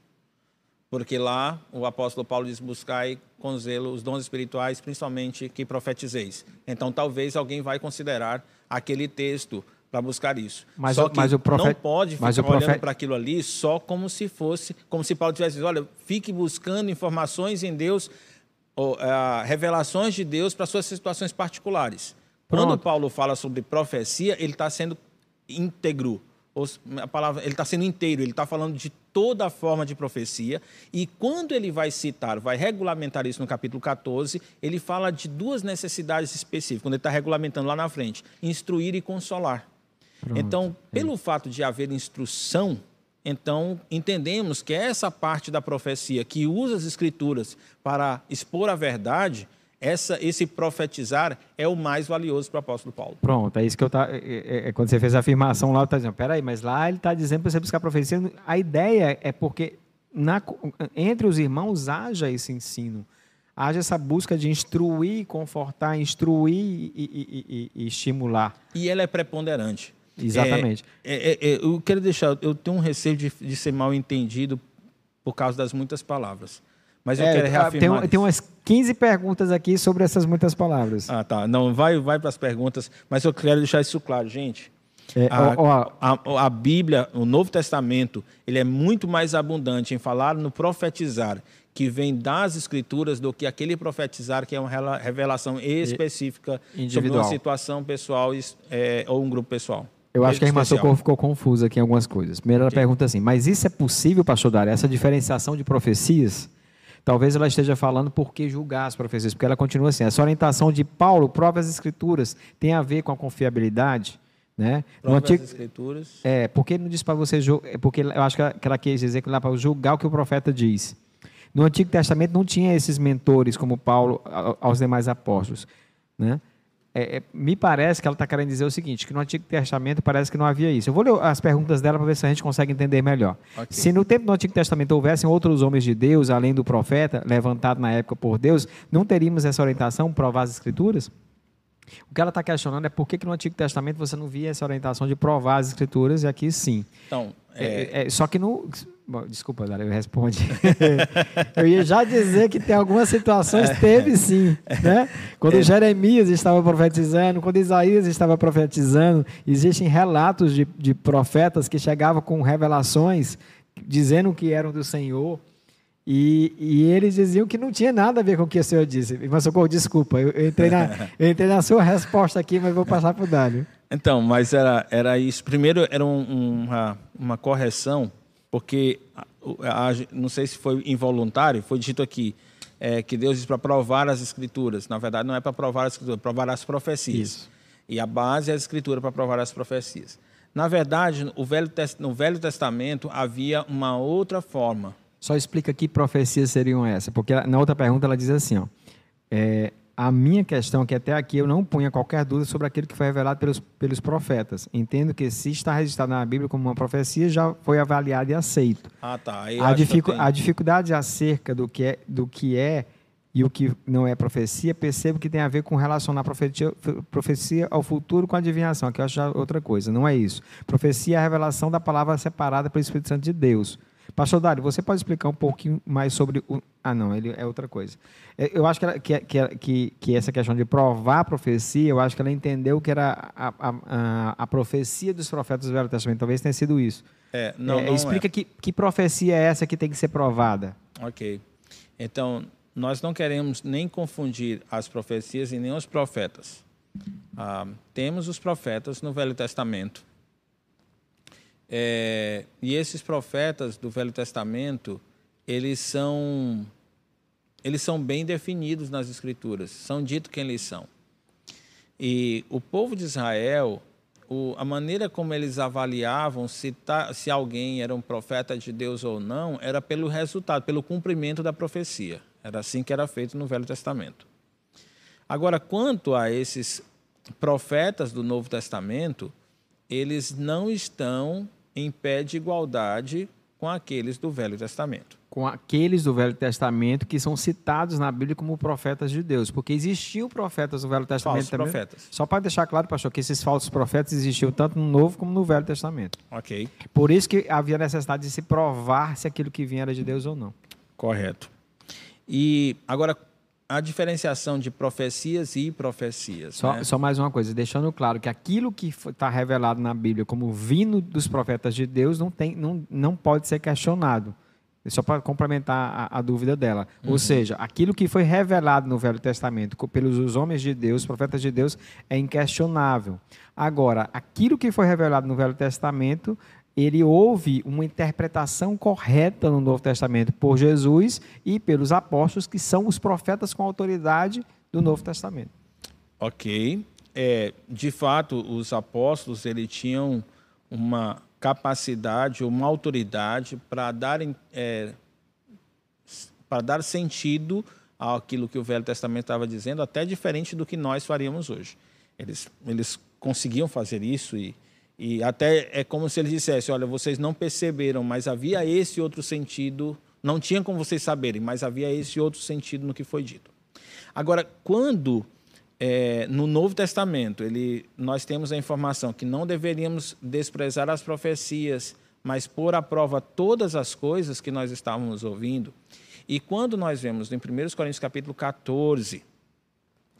Porque lá o apóstolo Paulo diz: buscai com zelo os dons espirituais, principalmente que profetizeis. Então talvez alguém vai considerar aquele texto para buscar isso. Mas só o, mas o profeta, não pode ficar mas o olhando profeta, para aquilo ali só como se fosse, como se Paulo tivesse dito, olha, fique buscando informações em Deus, ou, uh, revelações de Deus para suas situações particulares. Pronto. Quando Paulo fala sobre profecia, ele está sendo íntegro, a palavra, ele está sendo inteiro, ele está falando de toda a forma de profecia. E quando ele vai citar, vai regulamentar isso no capítulo 14, ele fala de duas necessidades específicas, quando ele está regulamentando lá na frente: instruir e consolar. Pronto. Então, pelo é. fato de haver instrução, então entendemos que essa parte da profecia que usa as escrituras para expor a verdade, essa, esse profetizar é o mais valioso para o apóstolo Paulo. Pronto, é isso que eu tá. É, é, é quando você fez a afirmação lá, eu está dizendo, peraí, mas lá ele está dizendo para você buscar profecia. A ideia é porque na, entre os irmãos haja esse ensino, haja essa busca de instruir, confortar, instruir e, e, e, e estimular. E ela é preponderante. Exatamente. É, é, é, eu quero deixar, eu tenho um receio de, de, ser mal entendido por causa das muitas palavras. Mas eu é, quero reafirmar. Tem, tem, umas 15 perguntas aqui sobre essas muitas palavras. Ah, tá. Não, vai, vai para as perguntas, mas eu quero deixar isso claro, gente. É, a, ó, a, a, Bíblia, o Novo Testamento, ele é muito mais abundante em falar no profetizar, que vem das Escrituras, do que aquele profetizar que é uma revelação específica Individual. sobre uma situação pessoal é, ou um grupo pessoal. Eu acho que a irmã Socorro ficou confusa aqui em algumas coisas. Primeiro, ela okay. pergunta assim: mas isso é possível, pastor Dário, essa diferenciação de profecias? Talvez ela esteja falando por que julgar as profecias, porque ela continua assim: essa orientação de Paulo, próprias escrituras, tem a ver com a confiabilidade. Né? Próprias antigo, escrituras. É, porque não diz para você é porque eu acho que ela quis dizer que lá para julgar o que o profeta diz. No Antigo Testamento não tinha esses mentores como Paulo aos demais apóstolos, né? É, é, me parece que ela está querendo dizer o seguinte, que no Antigo Testamento parece que não havia isso. Eu vou ler as perguntas dela para ver se a gente consegue entender melhor. Okay. Se no tempo do Antigo Testamento houvessem outros homens de Deus, além do profeta, levantado na época por Deus, não teríamos essa orientação, provar as Escrituras? O que ela está questionando é por que, que, no Antigo Testamento você não via essa orientação de provar as Escrituras e aqui sim. Então, é... É, é, só que no. Bom, desculpa, Dário, eu <laughs> eu ia já dizer que tem algumas situações, teve sim. Né? Quando é. Jeremias estava profetizando, quando Isaías estava profetizando, existem relatos de, de profetas que chegavam com revelações dizendo que eram do Senhor. E, e, eles diziam que não tinha nada a ver com o que o senhor disse. Irmão Socorro, desculpa, eu, eu, entrei, na, <laughs> eu entrei na sua resposta aqui, mas vou passar para o Dário. Então, mas era, era isso. Primeiro era um, uma, uma correção, porque a, a, não sei se foi involuntário, foi dito aqui é, que Deus diz para provar as escrituras. Na verdade, não é para provar as escrituras, é provar as profecias. Isso. E a base é a escritura para provar as profecias. Na verdade, Velho, no Velho Testamento havia uma outra forma. Só explica que profecias seriam essas, porque na outra pergunta ela diz assim, ó, é, a minha questão é que até aqui eu não punha qualquer dúvida sobre aquilo que foi revelado pelos, pelos profetas. Entendo que se está registrado na Bíblia como uma profecia, já foi avaliado e aceito. Ah, tá. A, dificu a, dificuldade acerca do que, é, do que é e o que não é profecia, percebo que tem a ver com relacionar profecia, profecia ao futuro com adivinhação, que eu acho outra coisa. Não é isso. Profecia é a revelação da palavra separada pelo Espírito Santo de Deus. Pastor Dário, você pode explicar um pouquinho mais sobre o. Ah, não, ele é outra coisa. É, eu acho que, ela, que, que, que, essa questão de provar a profecia, eu acho que ela entendeu que era a, a, a, a profecia dos profetas do Velho Testamento. Talvez tenha sido isso. É, não, é, não explica é. Que, que profecia é essa que tem que ser provada. Ok. Então, nós não queremos nem confundir as profecias e nem os profetas. Ah, temos os profetas no Velho Testamento é, e esses profetas do Velho Testamento, eles são, eles são bem definidos nas Escrituras, são dito quem eles são. E o povo de Israel, o, a maneira como eles avaliavam se, tá, se alguém era um profeta de Deus ou não, era pelo resultado, pelo cumprimento da profecia. Era assim que era feito no Velho Testamento. Agora, quanto a esses profetas do Novo Testamento, eles não estão em pé de igualdade com aqueles do Velho Testamento. Com aqueles do Velho Testamento que são citados na Bíblia como profetas de Deus, porque existiam profetas do Velho Testamento falsos também. profetas. Só para deixar claro, pastor, que esses falsos profetas existiam tanto no Novo como no Velho Testamento. Ok. Por isso que havia necessidade de se provar se aquilo que vinha era de Deus ou não. Correto. E agora, a diferenciação de profecias e profecias. Só, né? só mais uma coisa, deixando claro que aquilo que está revelado na Bíblia como vindo dos profetas de Deus não, tem, não, não pode ser questionado. Só para complementar a, a, dúvida dela. Uhum. Ou seja, aquilo que foi revelado no Velho Testamento pelos homens de Deus, profetas de Deus, é inquestionável. Agora, aquilo que foi revelado no Velho Testamento ele houve uma interpretação correta no Novo Testamento por Jesus e pelos apóstolos, que são os profetas com autoridade do Novo Testamento. Ok. É, de fato, os apóstolos ele tinham uma capacidade, uma autoridade para dar, é, para dar sentido àquilo que o Velho Testamento estava dizendo, até diferente do que nós faríamos hoje. Eles, eles conseguiam fazer isso e e até é como se ele dissesse: olha, vocês não perceberam, mas havia esse outro sentido. Não tinha como vocês saberem, mas havia esse outro sentido no que foi dito. Agora, quando é, no Novo Testamento ele, nós temos a informação que não deveríamos desprezar as profecias, mas pôr à prova todas as coisas que nós estávamos ouvindo. E quando nós vemos em 1 Coríntios capítulo 14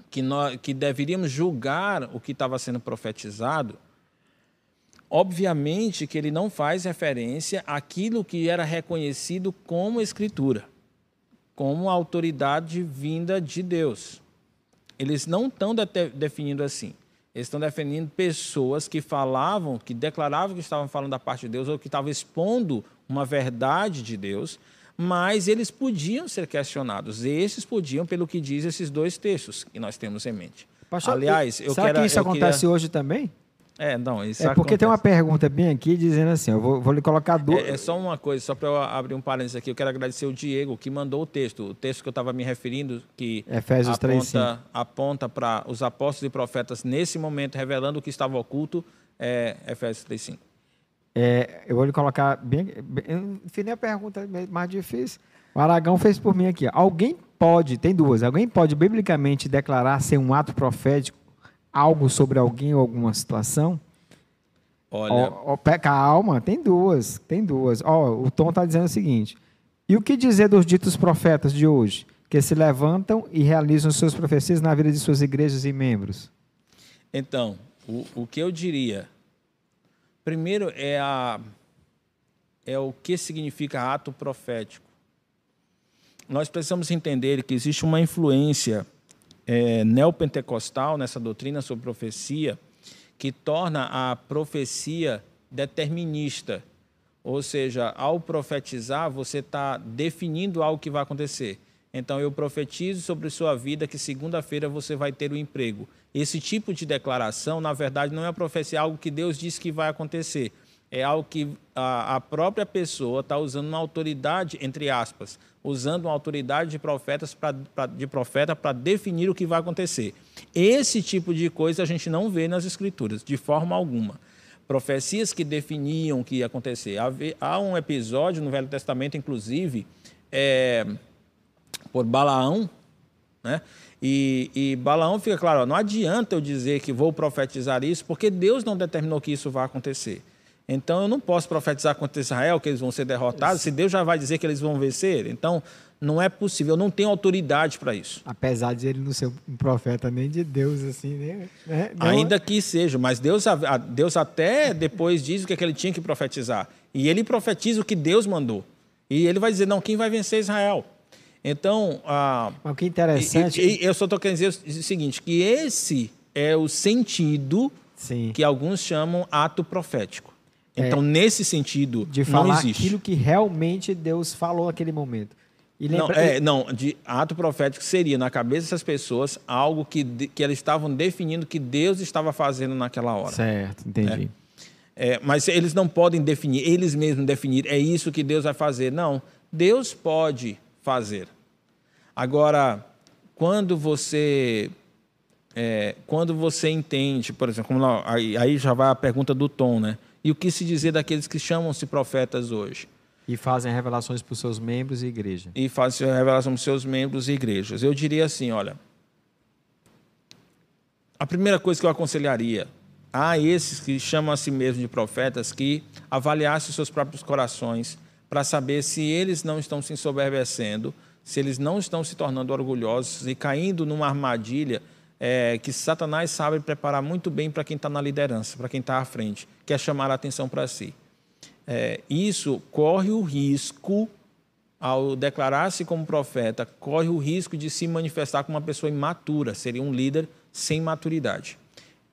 que, nós, que deveríamos julgar o que estava sendo profetizado, Obviamente que ele não faz referência àquilo que era reconhecido como escritura, como autoridade vinda de Deus. Eles não estão de definindo assim. Eles estão definindo pessoas que falavam, que declaravam que estavam falando da parte de Deus ou que estavam expondo uma verdade de Deus, mas eles podiam ser questionados. Esses podiam, pelo que diz esses dois textos que nós temos em mente. Pastor, Aliás, eu será quero, que isso acontece queria... hoje também? É, não, isso É porque acontece. tem uma pergunta bem aqui dizendo assim, eu vou, vou lhe colocar duas. É, é, só uma coisa, só para eu abrir um parênteses aqui, eu quero agradecer o Diego que mandou o texto, o texto que eu estava me referindo, que Efésios aponta, para os apóstolos e profetas nesse momento, revelando o que estava oculto, é Efésios 3,5. É, eu vou lhe colocar bem. bem enfim, a pergunta mais difícil. O Aragão fez por mim aqui. Alguém pode, tem duas, alguém pode biblicamente declarar ser um ato profético algo sobre alguém ou alguma situação? Olha. Ó, ó, calma, tem duas. Tem duas. Ó, o Tom está dizendo o seguinte: e o que dizer dos ditos profetas de hoje, que se levantam e realizam suas profecias na vida de suas igrejas e membros? Então, o, o que eu diria? Primeiro é, a, é o que significa ato profético. Nós precisamos entender que existe uma influência é, neopentecostal, nessa doutrina sobre profecia, que torna a profecia determinista. Ou seja, ao profetizar, você está definindo algo que vai acontecer. Então, eu profetizo sobre sua vida que segunda-feira você vai ter o um emprego. Esse tipo de declaração, na verdade, não é profecia, é algo que Deus disse que vai acontecer. É algo que a, a própria pessoa está usando uma autoridade, entre aspas, usando uma autoridade de, profetas pra, pra de profeta para definir o que vai acontecer. Esse tipo de coisa a gente não vê nas Escrituras, de forma alguma. Profecias que definiam o que ia acontecer. Há um episódio no Velho Testamento, inclusive, é, por Balaão, né? E, e Balaão fica claro, ó, não adianta eu dizer que vou profetizar isso, porque Deus não determinou que isso vai acontecer. Então eu não posso profetizar contra Israel que eles vão ser derrotados, se Deus já vai dizer que eles vão vencer. Então não é possível, eu não tenho autoridade para isso. Apesar de ele não ser um profeta nem de Deus, assim, né? né? Ainda que seja, mas Deus, Deus até depois diz o que, é que ele tinha que profetizar. E ele profetiza o que Deus mandou. E ele vai dizer, não, quem vai vencer Israel? Então, ah, Mas que é interessante. E, e, eu só estou querendo dizer o seguinte: que esse é o sentido Sim. que alguns chamam ato profético. É. Então, é, nesse sentido, de falar não existe. aquilo que realmente Deus falou naquele momento. E lembra... não, é, não, de ato profético seria na cabeça dessas pessoas algo que, que elas estavam definindo que Deus estava fazendo naquela hora. Certo, entendi. É, é, mas eles não podem definir, eles mesmos definir, é isso que Deus vai fazer. Não, Deus pode fazer. Agora, quando você é, quando você entende, por exemplo, lá, aí, aí, já vai a pergunta do Tom, né? E o que se dizer daqueles que chamam-se profetas hoje? E fazem revelações para os seus membros e igreja. E fazem revelação para os seus membros e igrejas. Eu diria assim, olha, a primeira coisa que eu aconselharia a esses que chamam a si mesmos de profetas que avaliassem os seus próprios corações para saber se eles não estão se ensoberbecendo, se eles não estão se tornando orgulhosos e caindo numa armadilha é, que Satanás sabe preparar muito bem para quem está na liderança, para quem está à frente, que é chamar a atenção para si. É, isso corre o risco, ao declarar-se como profeta, corre o risco de se manifestar como uma pessoa imatura, seria um líder sem maturidade.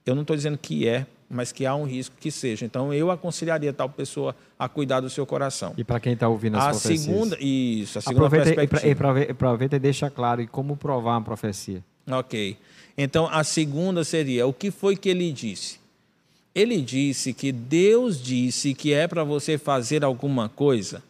Eu não estou dizendo que é, mas que há um risco que seja. Então, eu aconselharia tal pessoa a cuidar do seu coração. E para quem está ouvindo as a profecias? segunda, isso, a segunda aproveita, perspectiva. E aproveita e deixa claro e como provar uma profecia. Ok. Então, a segunda seria, o que foi que ele disse? Ele disse que Deus disse que é para você fazer alguma coisa.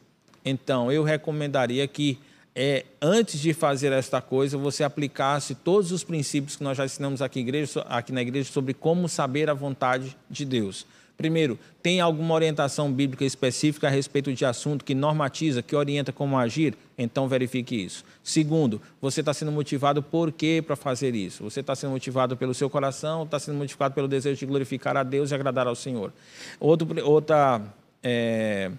Então, eu recomendaria que é, antes de fazer esta coisa, você aplicasse todos os princípios que nós já ensinamos aqui, igreja, aqui na igreja sobre como saber a vontade de Deus. Primeiro, tem alguma orientação bíblica específica a respeito de assunto que normatiza, que orienta como agir? Então verifique isso. Segundo, você está sendo motivado por quê para fazer isso? Você está sendo motivado pelo seu coração, está sendo motivado pelo desejo de glorificar a Deus e agradar ao Senhor. Outro, outra, é,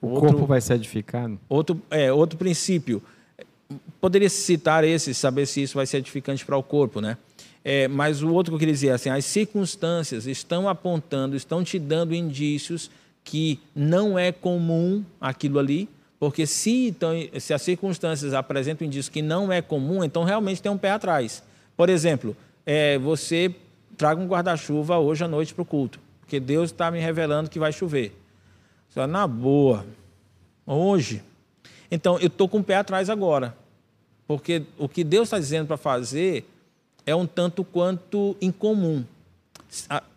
o outro, corpo vai ser edificado? Outro, é, outro princípio poderia citar esse, saber se isso vai ser edificante para o corpo, né? É, mas o outro que eu queria dizer, assim, as circunstâncias estão apontando, estão te dando indícios que não é comum aquilo ali, porque se, então, se as circunstâncias apresentam indícios que não é comum, então realmente tem um pé atrás. Por exemplo, é, você traga um guarda-chuva hoje à noite para o culto, porque Deus está me revelando que vai chover. Só na boa, hoje, então, eu estou com o pé atrás agora. Porque o que Deus está dizendo para fazer é um tanto quanto incomum.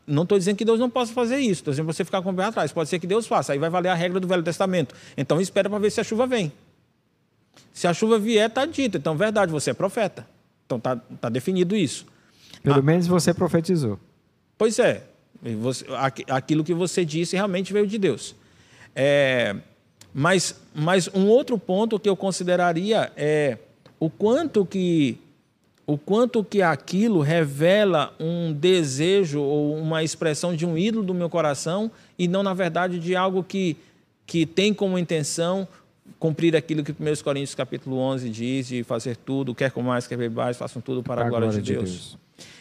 Não estou dizendo que Deus não possa fazer isso, estou dizendo você ficar com o pé atrás. Pode ser que Deus faça, aí vai valer a regra do Velho Testamento. Então, espera para ver se a chuva vem. Se a chuva vier, está dito. Então, verdade, você é profeta. Então, está tá definido isso. Pelo ah, menos você profetizou. Pois é. Você, aquilo que você disse realmente veio de Deus. É, mas, mas um outro ponto que eu consideraria é o quanto que o quanto que aquilo revela um desejo ou uma expressão de um ídolo do meu coração e não, na verdade, de algo que, que tem como intenção cumprir aquilo que 1 Coríntios capítulo 11 diz, de fazer tudo, quer com mais, quer bebais, façam tudo para, para a glória, glória de, Deus. de Deus.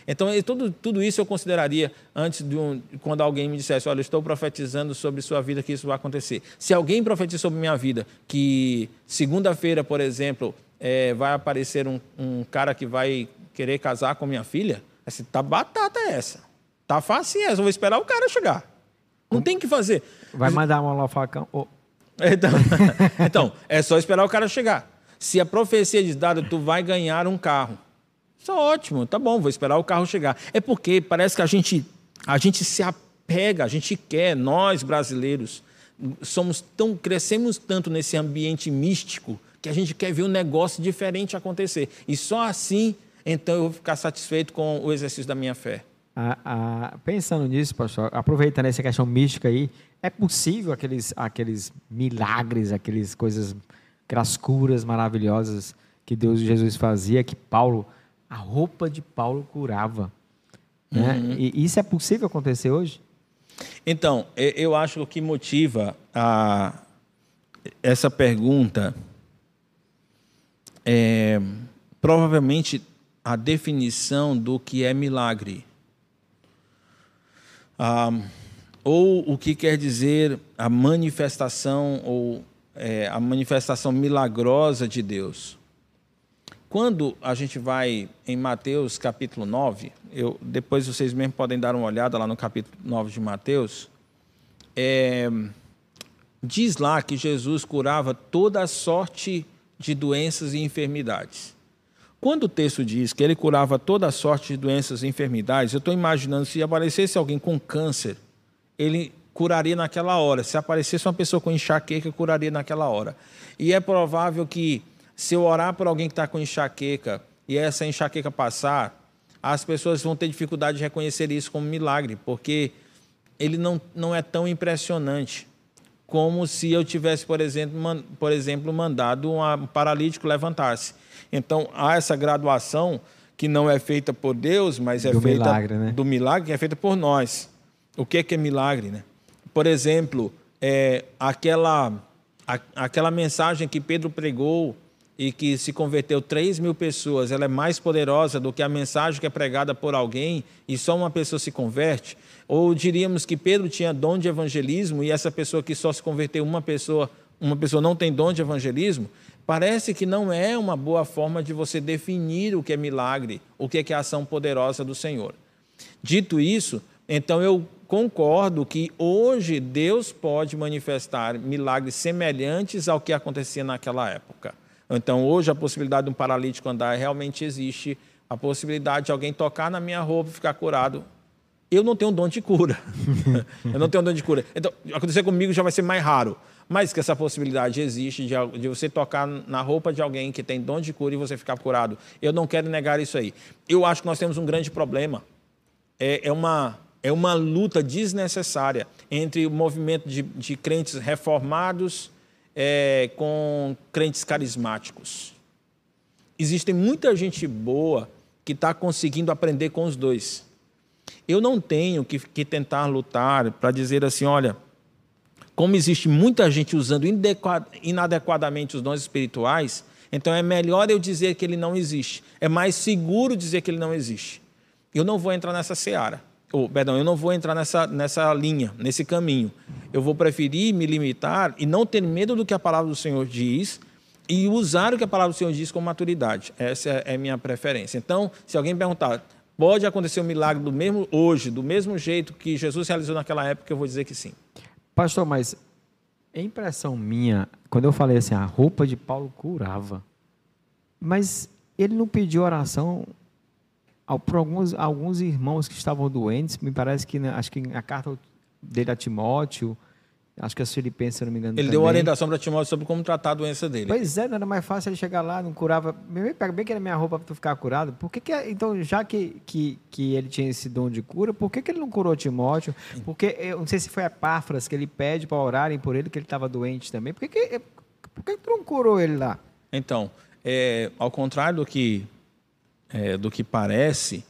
Então, tudo, tudo isso eu consideraria antes de um, quando alguém me dissesse, olha, estou profetizando sobre sua vida que isso vai acontecer. Se alguém profetiza sobre minha vida que segunda-feira, por exemplo, é, vai aparecer um, um, cara que vai querer casar com minha filha, assim, tá batata essa. Tá fácil, é, só vou esperar o cara chegar. Não tem o que fazer. Vai mandar um alô facão. Oh, Então, <laughs> então, é só esperar o cara chegar. Se a profecia diz dada, tu vai ganhar um carro. Isso é ótimo, tá bom, vou esperar o carro chegar. É porque parece que a gente, a gente se apega, a gente quer, nós brasileiros, somos tão, crescemos tanto nesse ambiente místico que a gente quer ver um negócio diferente acontecer. E só assim, então, eu vou ficar satisfeito com o exercício da minha fé. a- a- pensando nisso, pastor, aproveitando essa questão mística aí, é possível aqueles, aqueles milagres, aquelas coisas, aquelas curas maravilhosas que Deus e Jesus fazia, que Paulo, a roupa de Paulo curava. Né? E isso é possível acontecer hoje? Então, eu acho que o que motiva a, essa pergunta é provavelmente a definição do que é milagre. Ah, ou o que quer dizer a manifestação ou é, a manifestação milagrosa de Deus. Quando a gente vai em Mateus capítulo 9, eu, depois vocês mesmo podem dar uma olhada lá no capítulo 9 de Mateus, é, diz lá que Jesus curava toda a sorte de doenças e enfermidades. Quando o texto diz que ele curava toda sorte de doenças e enfermidades, eu estou imaginando se aparecesse alguém com câncer, ele curaria naquela hora. Se aparecesse uma pessoa com enxaqueca, curaria naquela hora. E é provável que, se eu orar por alguém que está com enxaqueca e essa enxaqueca passar, as pessoas vão ter dificuldade de reconhecer isso como milagre, porque ele não, não é tão impressionante como se eu tivesse, por exemplo, man, por exemplo mandado um paralítico levantar-se. Então, há essa graduação que não é feita por Deus, mas é Do feita milagre, né? do milagre, que é feita por nós. O que é, que é milagre, né? Por exemplo, é, aquela, a, aquela mensagem que Pedro pregou e que se converteu 3 mil pessoas, ela é mais poderosa do que a mensagem que é pregada por alguém e só uma pessoa se converte? Ou diríamos que Pedro tinha dom de evangelismo e essa pessoa que só se converteu uma pessoa, uma pessoa não tem dom de evangelismo? Parece que não é uma boa forma de você definir o que é milagre, o que é, que é a ação poderosa do Senhor. Dito isso, então eu concordo que hoje Deus pode manifestar milagres semelhantes ao que acontecia naquela época. Então, hoje, a possibilidade de um paralítico andar realmente existe, a possibilidade de alguém tocar na minha roupa e ficar curado. Eu não tenho dom de cura. <laughs> eu não tenho dom de cura. Então, acontecer comigo já vai ser mais raro. Mas que essa possibilidade existe de, de você tocar na roupa de alguém que tem dom de cura e você ficar curado. Eu não quero negar isso aí. Eu acho que nós temos um grande problema. É, é uma, é uma luta desnecessária entre o movimento de, de crentes reformados é, com crentes carismáticos. Existe muita gente boa que está conseguindo aprender com os dois. Eu não tenho que, que tentar lutar para dizer assim, olha, como existe muita gente usando inadequadamente os dons espirituais, então é melhor eu dizer que ele não existe. É mais seguro dizer que ele não existe. Eu não vou entrar nessa seara. Ou, perdão, eu não vou entrar nessa, nessa linha, nesse caminho. Eu vou preferir me limitar e não ter medo do que a palavra do Senhor diz e usar o que a palavra do Senhor diz com maturidade. Essa é a minha preferência. Então, se alguém perguntar, pode acontecer um milagre do mesmo hoje, do mesmo jeito que Jesus realizou naquela época, eu vou dizer que sim. Pastor, mas é impressão minha, quando eu falei assim, a roupa de Paulo curava, mas ele não pediu oração para alguns, alguns irmãos que estavam doentes, me parece que, acho que a carta dele a Timóteo, acho que as Filipenses, se não me engano. Ele também. deu orientação para Timóteo sobre como tratar a doença dele. Pois é, não era mais fácil ele chegar lá, não curava. Me pega bem que era minha roupa para tu ficar curado. Por que, que então, já que, que, que ele tinha esse dom de cura, por que, que ele não curou Timóteo? Porque eu não sei se foi a Páfras que ele pede para orarem por ele, que ele estava doente também. Por que, que, por que, que tu não curou ele lá? Então, é, ao contrário do que, é, do que parece,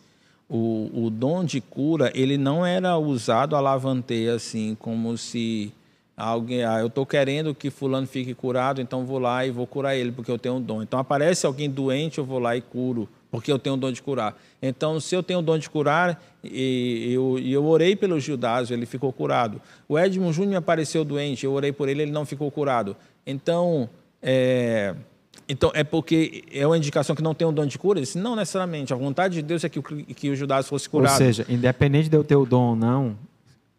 o, o dom de cura ele não era usado a lavanteia assim, como se alguém, ah, eu estou querendo que fulano fique curado, então vou lá e vou curar ele porque eu tenho um dom. Então aparece alguém doente, eu vou lá e curo porque eu tenho o dom de curar. Então, se eu tenho o dom de curar, e eu, e eu orei pelo Gildásio, ele ficou curado. O Edmund Júnior me apareceu doente, eu orei por ele, ele não ficou curado. Então, é, Então, é porque é uma indicação que não tem um dom de cura? Disse, não necessariamente. A vontade de Deus é que o, que o Judas fosse curado. Ou seja, independente de eu ter o dom ou não,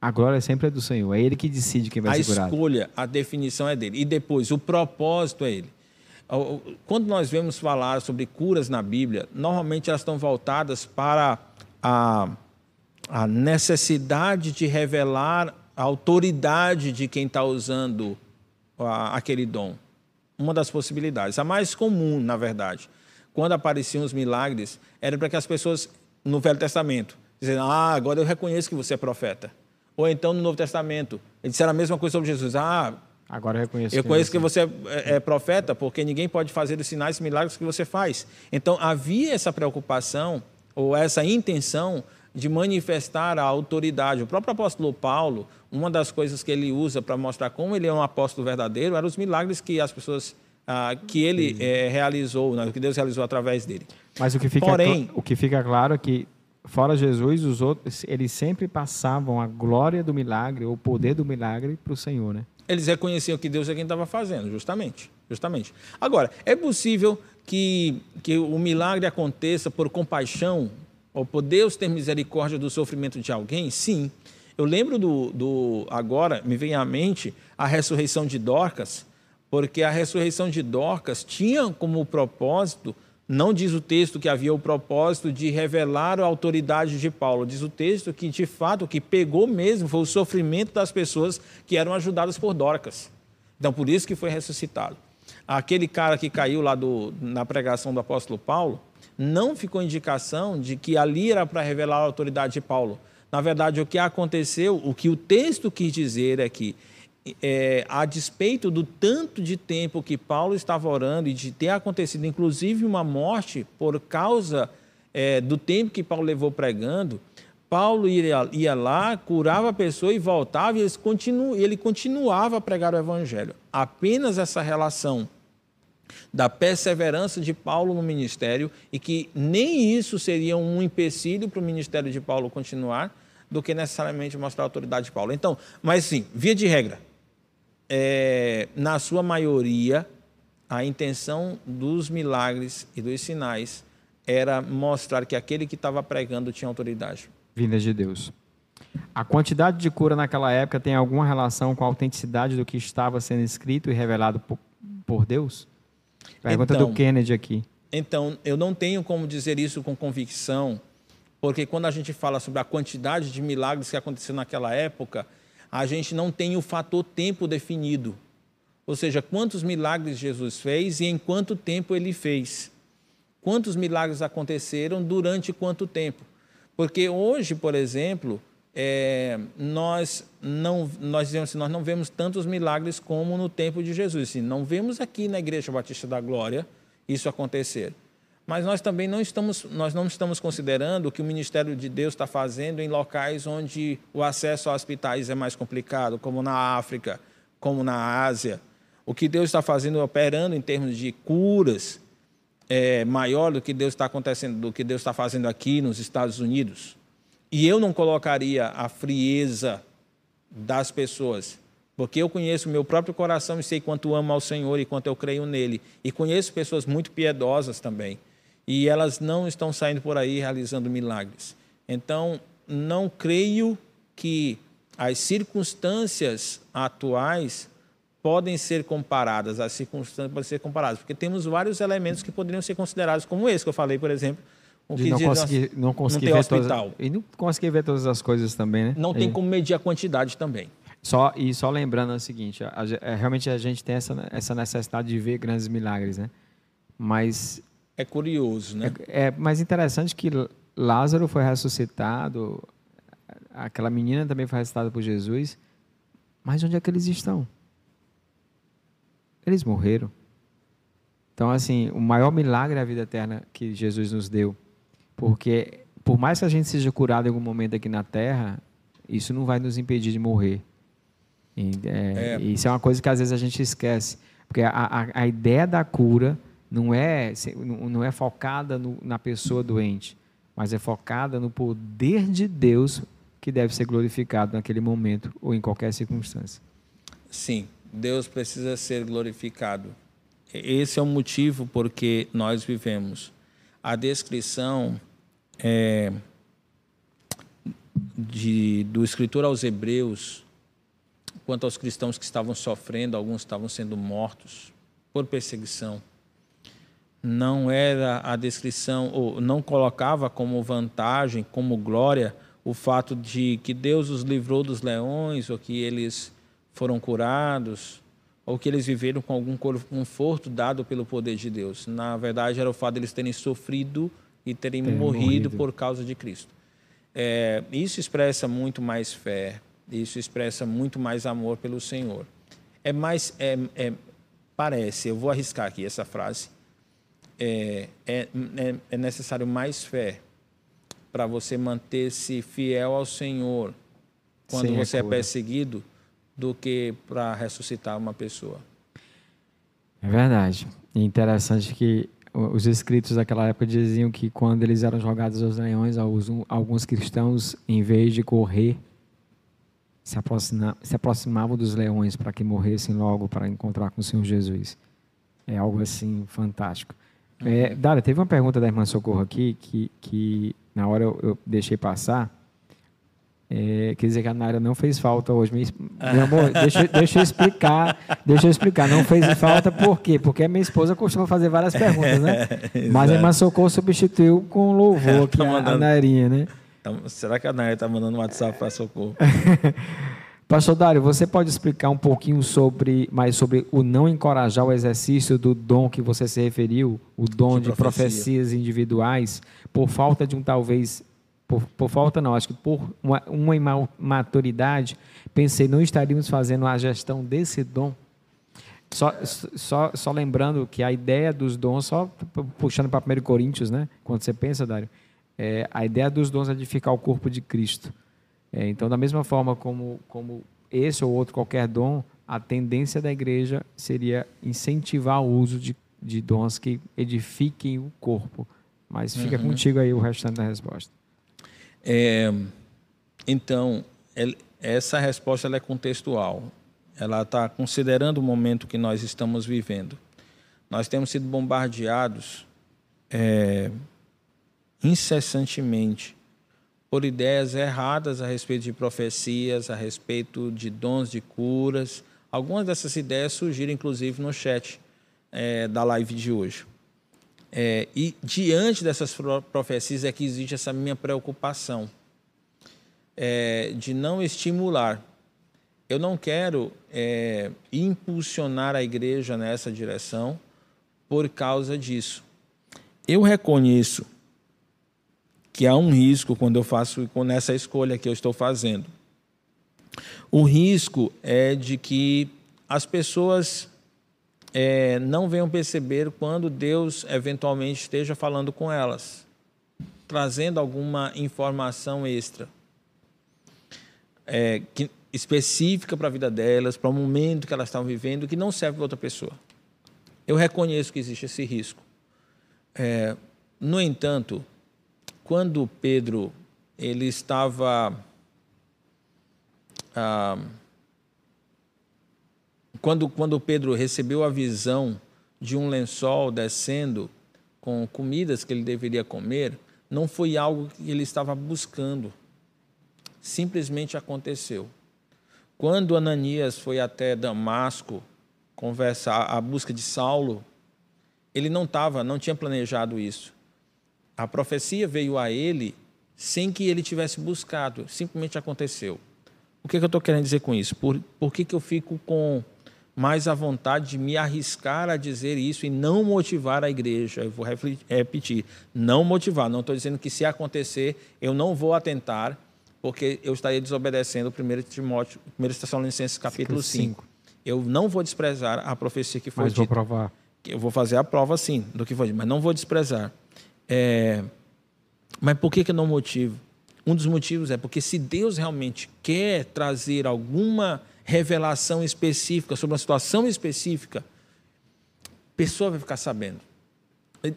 a glória sempre é do Senhor. É Ele que decide quem vai ser curado. A escolha, a definição é dele. E depois, o propósito é Ele. Quando nós vemos falar sobre curas na Bíblia, normalmente elas estão voltadas para a, a necessidade de revelar a autoridade de quem está usando a, aquele dom uma das possibilidades. A mais comum, na verdade, quando apareciam os milagres, era para que as pessoas, no Velho Testamento, dizendo, ah, agora eu reconheço que você é profeta. Ou então, no Novo Testamento, eles disseram a mesma coisa sobre Jesus. Ah, agora eu reconheço. Eu conheço que você é, é profeta, porque ninguém pode fazer os sinais e milagres que você faz. Então, havia essa preocupação, ou essa intenção, de manifestar a autoridade. O próprio apóstolo Paulo, uma das coisas que ele usa para mostrar como ele é um apóstolo verdadeiro, eram os milagres que as pessoas ah, que ele é, realizou, né, que Deus realizou através dele. Mas o que fica, Porém, o que fica claro é que fora Jesus, os outros, eles sempre passavam a glória do milagre, ou o poder do milagre para o Senhor, né? Eles reconheciam que Deus é quem estava fazendo, justamente, justamente. Agora, é possível que, que o milagre aconteça por compaixão ou por Deus ter misericórdia do sofrimento de alguém? Sim. Eu lembro do, do agora, me vem à mente a ressurreição de Dorcas, porque a ressurreição de Dorcas tinha como propósito, não diz o texto que havia o propósito de revelar a autoridade de Paulo, diz o texto que de fato o que pegou mesmo foi o sofrimento das pessoas que eram ajudadas por Dorcas. Então por isso que foi ressuscitado. Aquele cara que caiu lá do, na pregação do apóstolo Paulo, não ficou indicação de que ali era para revelar a autoridade de Paulo. Na verdade, o que aconteceu, o que o texto quis dizer é que, é, a despeito do tanto de tempo que Paulo estava orando e de ter acontecido, inclusive, uma morte por causa é, do tempo que Paulo levou pregando, Paulo ia, ia lá, curava a pessoa e voltava, e ele, continu, ele continuava a pregar o evangelho. Apenas essa relação da perseverança de Paulo no ministério e que nem isso seria um empecilho para o ministério de Paulo continuar do que necessariamente mostrar a autoridade de Paulo. Então, mas sim, via de regra, é, na sua maioria, a intenção dos milagres e dos sinais era mostrar que aquele que estava pregando tinha autoridade. Vinda de Deus. A quantidade de cura naquela época tem alguma relação com a autenticidade do que estava sendo escrito e revelado por, por Deus? Pergunta então, do Kennedy aqui. Então, eu não tenho como dizer isso com convicção, porque quando a gente fala sobre a quantidade de milagres que aconteceu naquela época, a gente não tem o fator tempo definido. Ou seja, quantos milagres Jesus fez e em quanto tempo ele fez. Quantos milagres aconteceram durante quanto tempo. Porque hoje, por exemplo, é, nós não nós dizemos assim, nós não vemos tantos milagres como no tempo de Jesus. Assim, não vemos aqui na Igreja Batista da Glória isso acontecer. Mas nós também não estamos nós não estamos considerando o que o ministério de Deus está fazendo em locais onde o acesso a hospitais é mais complicado, como na África, como na Ásia. O que Deus está fazendo, operando em termos de curas, é maior do que Deus está acontecendo, do que Deus está fazendo aqui nos Estados Unidos. E eu não colocaria a frieza das pessoas, porque eu conheço meu próprio coração e sei quanto amo ao Senhor e quanto eu creio nele. E conheço pessoas muito piedosas também. E elas não estão saindo por aí realizando milagres. Então, não creio que as circunstâncias atuais podem ser comparadas, as circunstâncias podem ser comparadas, porque temos vários elementos que poderiam ser considerados como esse que eu falei, por exemplo, de não conseguir, não conseguir não ver hospital. Todas, e não conseguir ver todas as coisas também, né? Não tem como medir a quantidade também. Só, e só lembrando o seguinte, a, a, é, realmente a gente tem essa, essa necessidade de ver grandes milagres, né? Mas... É curioso, né? É, é mais interessante que Lázaro foi ressuscitado, aquela menina também foi ressuscitada por Jesus, mas onde é que eles estão? Eles morreram. Então, assim, o maior milagre é a vida eterna que Jesus nos deu porque, por mais que a gente seja curado em algum momento aqui na Terra, isso não vai nos impedir de morrer. E, é, é. Isso é uma coisa que às vezes a gente esquece. Porque a, a, a ideia da cura não é, não é focada no, na pessoa doente, mas é focada no poder de Deus que deve ser glorificado naquele momento ou em qualquer circunstância. Sim, Deus precisa ser glorificado. esse é o motivo porque nós vivemos. A descrição é, de, do escritor aos Hebreus, quanto aos cristãos que estavam sofrendo, alguns estavam sendo mortos por perseguição, não era a descrição, ou não colocava como vantagem, como glória, o fato de que Deus os livrou dos leões, ou que eles foram curados, ou que eles viveram com algum conforto dado pelo poder de Deus. Na verdade, era o fato de eles terem sofrido e terem morrido, morrido, por causa de Cristo. É, isso expressa muito mais fé, isso expressa muito mais amor pelo Senhor. É mais, é, é parece, eu vou arriscar aqui essa frase, é, é, é, é necessário mais fé para você manter-se fiel ao Senhor quando você é perseguido do que para ressuscitar uma pessoa. É verdade. É interessante que os escritos daquela época diziam que quando eles eram jogados aos leões, alguns cristãos, em vez de correr, se, se aproximavam dos leões para que morressem logo para encontrar com o Senhor Jesus. É algo assim fantástico. É. Dara, teve uma pergunta da irmã Socorro aqui que, que na hora eu, eu deixei passar. É, quer dizer que a Naira não fez falta hoje. Meu amor, <laughs> deixa, deixa eu explicar. Deixa eu explicar. Não fez falta por quê? Porque a minha esposa costuma fazer várias perguntas, né? <laughs> Mas a irmã Socorro substituiu com louvor <laughs> aqui tá mandando, a Nairinha, né? Tá, será que a Naira está mandando um WhatsApp para Socorro? Pastor Dário, você pode explicar um pouquinho sobre, mais sobre o não encorajar o exercício do dom que você se referiu, o dom de, de profecias individuais, por falta de um talvez por, por, falta não, acho que por uma, uma imaturidade, pensei, não estaríamos fazendo a gestão desse dom. Só, só, só lembrando que a ideia dos dons, só puxando para 1 Coríntios, né? quando você pensa, Dário, é, a ideia dos dons é edificar o corpo de Cristo. É, então, da mesma forma como, como esse ou outro qualquer dom, a tendência da igreja seria incentivar o uso de, de dons que edifiquem o corpo. Mas fica uhum. contigo aí o restante da resposta. É, então, essa resposta é contextual. Ela está considerando o momento que nós estamos vivendo. Nós temos sido bombardeados é, incessantemente por ideias erradas a respeito de profecias, a respeito de dons de curas. Algumas dessas ideias surgiram, inclusive, no chat é, da live de hoje. É, e diante dessas profecias é que existe essa minha preocupação é, de não estimular. Eu não quero impulsionar a igreja nessa direção por causa disso. Eu reconheço que há um risco quando eu faço nessa escolha que eu estou fazendo. O risco é de que as pessoas é, não venham perceber quando Deus eventualmente esteja falando com elas, trazendo alguma informação extra é, que, específica para a vida delas, para o momento que elas estão vivendo, que não serve para outra pessoa. Eu reconheço que existe esse risco. É, no entanto, quando Pedro ele estava ah, quando, quando Pedro recebeu a visão de um lençol descendo com comidas que ele deveria comer, não foi algo que ele estava buscando. Simplesmente aconteceu. Quando Ananias foi até Damasco conversar a busca de Saulo, ele não estava, não tinha planejado isso. A profecia veio a ele sem que ele tivesse buscado, simplesmente aconteceu. O que, que eu estou querendo dizer com isso? Por, por que, que eu fico com mais a vontade de me arriscar a dizer isso e não motivar a igreja. Eu vou repetir, não motivar. Não estou dizendo que se acontecer eu não vou atentar, porque eu estaria desobedecendo o 1 Timóteo, 1 Tessalonicenses capítulo 5. Eu não vou desprezar a profecia que foi mas dita. vou provar. Eu vou fazer a prova, sim, do que foi dito, mas não vou desprezar. É... Mas por que, que não motivo? Um dos motivos é porque se Deus realmente quer trazer alguma revelação específica sobre uma situação específica, a pessoa vai ficar sabendo.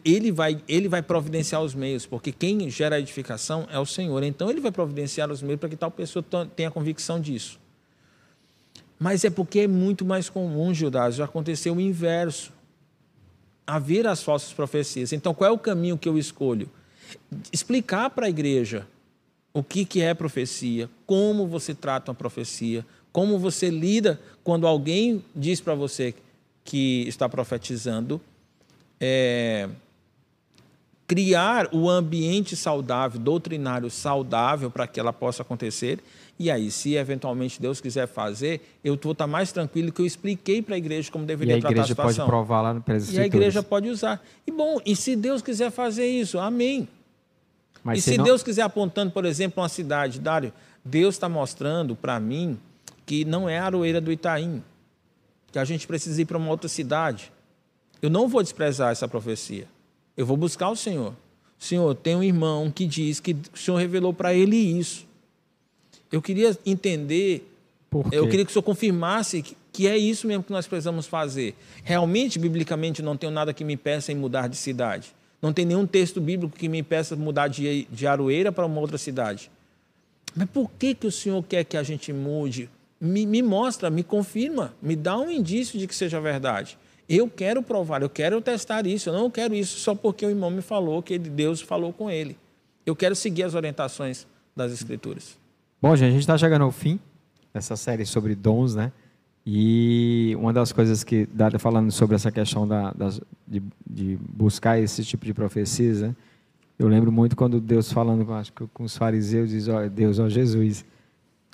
Ele vai, ele vai providenciar os meios, porque quem gera a edificação é o Senhor. Então, ele vai providenciar os meios para que tal pessoa tenha convicção disso. Mas é porque é muito mais comum, Judas, já aconteceu o inverso. Haver as falsas profecias. Então, qual é o caminho que eu escolho? Explicar para a igreja o que, que é profecia, como você trata uma profecia, como você lida quando alguém diz para você que está profetizando. É, criar o ambiente saudável, doutrinário saudável para que ela possa acontecer. E aí, se eventualmente Deus quiser fazer, eu vou estar mais tranquilo que eu expliquei para a igreja como deveria tratar a situação. E a igreja pode provar lá no E a igreja pode usar. E bom, e se Deus quiser fazer isso, amém. Mas e se não... Deus quiser apontando, por exemplo, uma cidade, Dário, Deus está mostrando para mim que não é a Aroeira do Itaim, que a gente precisa ir para uma outra cidade. Eu não vou desprezar essa profecia. Eu vou buscar o Senhor. Senhor, tem um irmão que diz que o Senhor revelou para ele isso. Eu queria entender, eu queria que o Senhor confirmasse que, que é isso mesmo que nós precisamos fazer. Realmente, biblicamente, não tenho nada que me peça em mudar de cidade. Não tem nenhum texto bíblico que me impeça mudar de, de Aroeira para uma outra cidade. Mas por que, que o Senhor quer que a gente mude? Me, me mostra, me confirma, me dá um indício de que seja verdade. Eu quero provar, eu quero testar isso. Eu não quero isso só porque o irmão me falou que Deus falou com ele. Eu quero seguir as orientações das Escrituras. Bom, gente, a gente está chegando ao fim dessa série sobre dons, né? E uma das coisas que, falando sobre essa questão da, de, de, buscar esse tipo de profecias, né? eu lembro muito quando Deus falando com, com os fariseus, diz, ó, Deus, ó Jesus,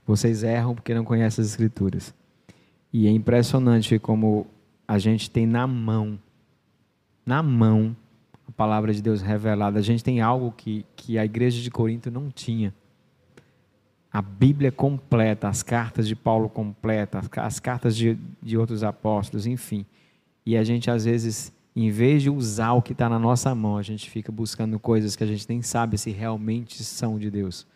vocês erram porque não conhecem as escrituras. E é impressionante como a gente tem na mão, na mão, a palavra de Deus revelada. A gente tem algo que, que a igreja de Corinto não tinha a Bíblia completa, as cartas de Paulo completa, as cartas de, de outros apóstolos, enfim. E a gente, às vezes, em vez de usar o que está na nossa mão, a gente fica buscando coisas que a gente nem sabe se realmente são de Deus.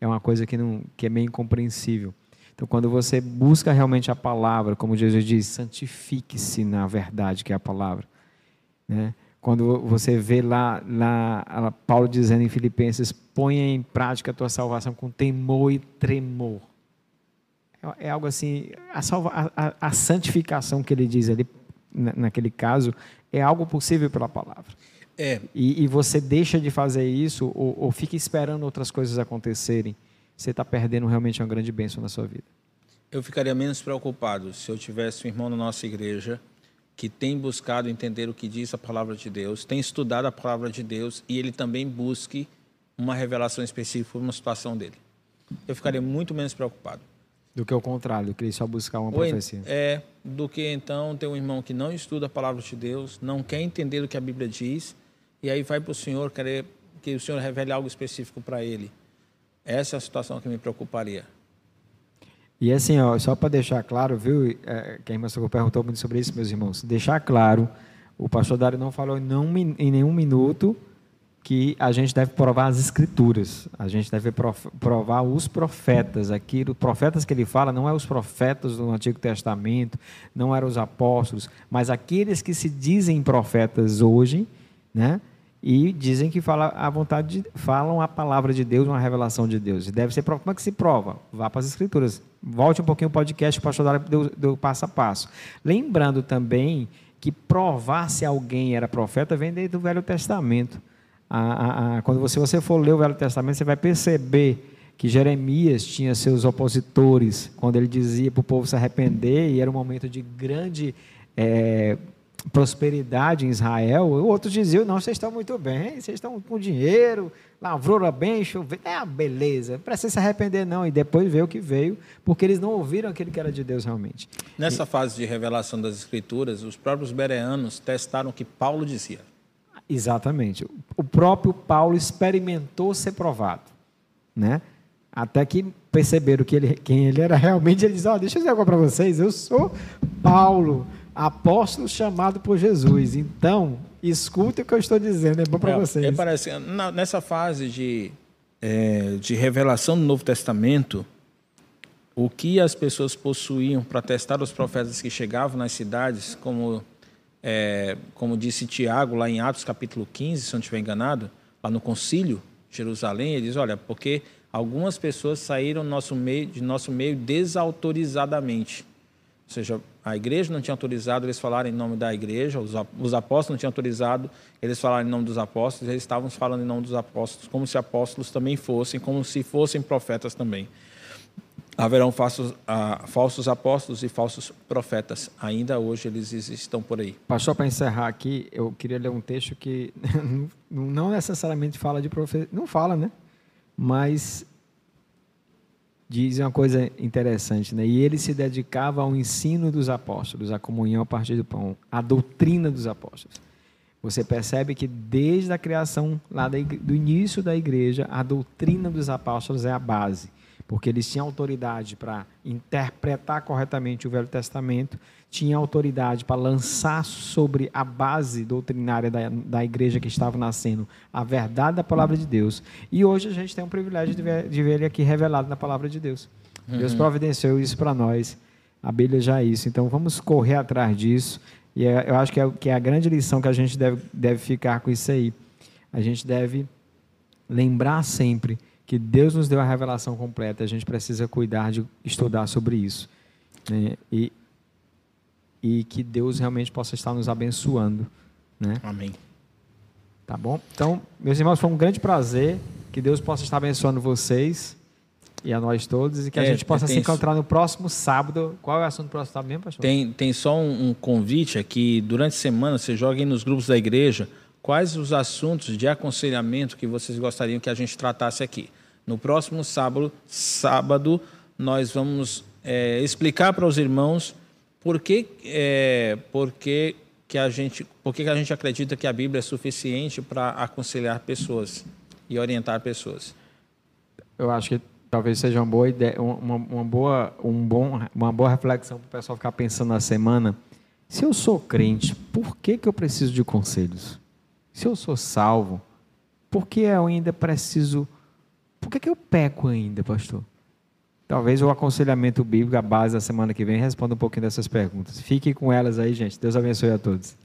É uma coisa que, não, que é meio incompreensível. Então, quando você busca realmente a palavra, como Jesus diz, santifique-se na verdade que é a palavra. Né? Quando você vê lá, lá Paulo dizendo em Filipenses, ponha em prática a tua salvação com temor e tremor. É, é algo assim, a, salva, a, a, santificação que ele diz ali, naquele caso, é algo possível pela palavra. É. E, e você deixa de fazer isso ou, ou fica esperando outras coisas acontecerem, você está perdendo realmente uma grande bênção na sua vida. Eu ficaria menos preocupado se eu tivesse um irmão na nossa igreja que tem buscado entender o que diz a palavra de Deus, tem estudado a palavra de Deus e ele também busque uma revelação específica para uma situação dele. Eu ficaria muito menos preocupado. Do que o contrário, que ele só buscar uma profecia. É, do que então ter um irmão que não estuda a palavra de Deus, não quer entender o que a Bíblia diz, e aí vai para o Senhor querer que o Senhor revele algo específico para ele. Essa é a situação que me preocuparia. E assim, ó, só para deixar claro, viu, é, que a irmã Socorro perguntou muito sobre isso, meus irmãos, deixar claro, o pastor Dário não falou não, em nenhum minuto que a gente deve provar as escrituras, a gente deve provar os profetas, aquilo, profetas que ele fala não é os profetas do Antigo Testamento, não eram os apóstolos, mas aqueles que se dizem profetas hoje, né, e dizem que fala a vontade de, falam a palavra de Deus, uma revelação de Deus. Deve ser como é que se prova? Vá para as escrituras. Volte um pouquinho o podcast, o pastor Dário do, do passo a passo. Lembrando também que provar se alguém era profeta vem desde o Velho Testamento. A, a, a, quando você, você for ler o Velho Testamento, você vai perceber que Jeremias tinha seus opositores, quando ele dizia para o povo se arrepender, e era um momento de grande é, prosperidade em Israel, outros diziam, não, vocês estão muito bem, vocês estão com dinheiro, lavoura bem, choveu, é uma beleza, não precisa se arrepender não, e depois veio o que veio, porque eles não ouviram aquilo que era de Deus realmente. Nessa e, fase de revelação das Escrituras, os próprios bereanos testaram o que Paulo dizia. Exatamente, o próprio Paulo experimentou ser provado, né? até que perceberam que ele, quem ele era realmente, ele diz, oh, deixa eu dizer algo para vocês, eu sou Paulo, apóstolo chamado por Jesus. Então, escute o que eu estou dizendo, é bom para é, vocês. É, parece, na, nessa fase de, é, de revelação do Novo Testamento, o que as pessoas possuíam para testar os profetas que chegavam nas cidades, como, é, como disse Tiago lá em Atos capítulo 15, se não estiver enganado, lá no concílio de Jerusalém, ele diz, olha, porque algumas pessoas saíram nosso meio, de nosso meio desautorizadamente. Ou seja, a igreja não tinha autorizado eles falarem em nome da igreja, os, os apóstolos não tinham autorizado eles falarem em nome dos apóstolos, eles estavam falando em nome dos apóstolos, como se apóstolos também fossem, como se fossem profetas também. Haverão falsos, ah, falsos apóstolos e falsos profetas. Ainda hoje eles estão por aí. Pastor, para encerrar aqui, eu queria ler um texto que <laughs> não necessariamente fala de profecia. Não fala, né? Mas diz uma coisa interessante, né? E ele se dedicava ao ensino dos apóstolos, à comunhão a partir do pão, à doutrina dos apóstolos. Você percebe que desde a criação, lá do início da igreja, a doutrina dos apóstolos é a base, porque eles tinham autoridade para interpretar corretamente o Velho Testamento, tinham autoridade para lançar sobre a base doutrinária da, da igreja que estava nascendo a verdade da palavra de Deus. E hoje a gente tem o privilégio de ver, de ver ele aqui revelado na palavra de Deus. Uhum. Deus providenciou isso para nós, já isso. Então vamos correr atrás disso. E é, eu acho que é, que é a grande lição que a gente deve, deve ficar com isso aí. A gente deve lembrar sempre que Deus nos deu a revelação completa. A gente precisa cuidar de estudar sobre isso. Né? E, e que Deus realmente possa estar nos abençoando. Né? Amém. Tá bom? Então, meus irmãos, foi um grande prazer. Que Deus possa estar abençoando vocês e a nós todos, e que a é, gente possa se encontrar no próximo sábado. Qual é o assunto do próximo sábado mesmo, pastor? Tem, tem só um, um convite aqui, durante a semana, você joga nos grupos da igreja quais os assuntos de aconselhamento que vocês gostariam que a gente tratasse aqui. No próximo sábado, sábado nós vamos é, explicar para os irmãos por que, é, por que, que a gente, por que, que a gente acredita que a Bíblia é suficiente para aconselhar pessoas e orientar pessoas. Eu acho que talvez seja uma boa ideia, uma, uma boa, um bom, uma boa reflexão para o pessoal ficar pensando na semana. Se eu sou crente, por que, que eu preciso de conselhos? Se eu sou salvo, por que eu ainda preciso. Por que, que eu peco ainda, pastor? Talvez o aconselhamento bíblico, a base da semana que vem, responda um pouquinho dessas perguntas. Fique com elas aí, gente. Deus abençoe a todos.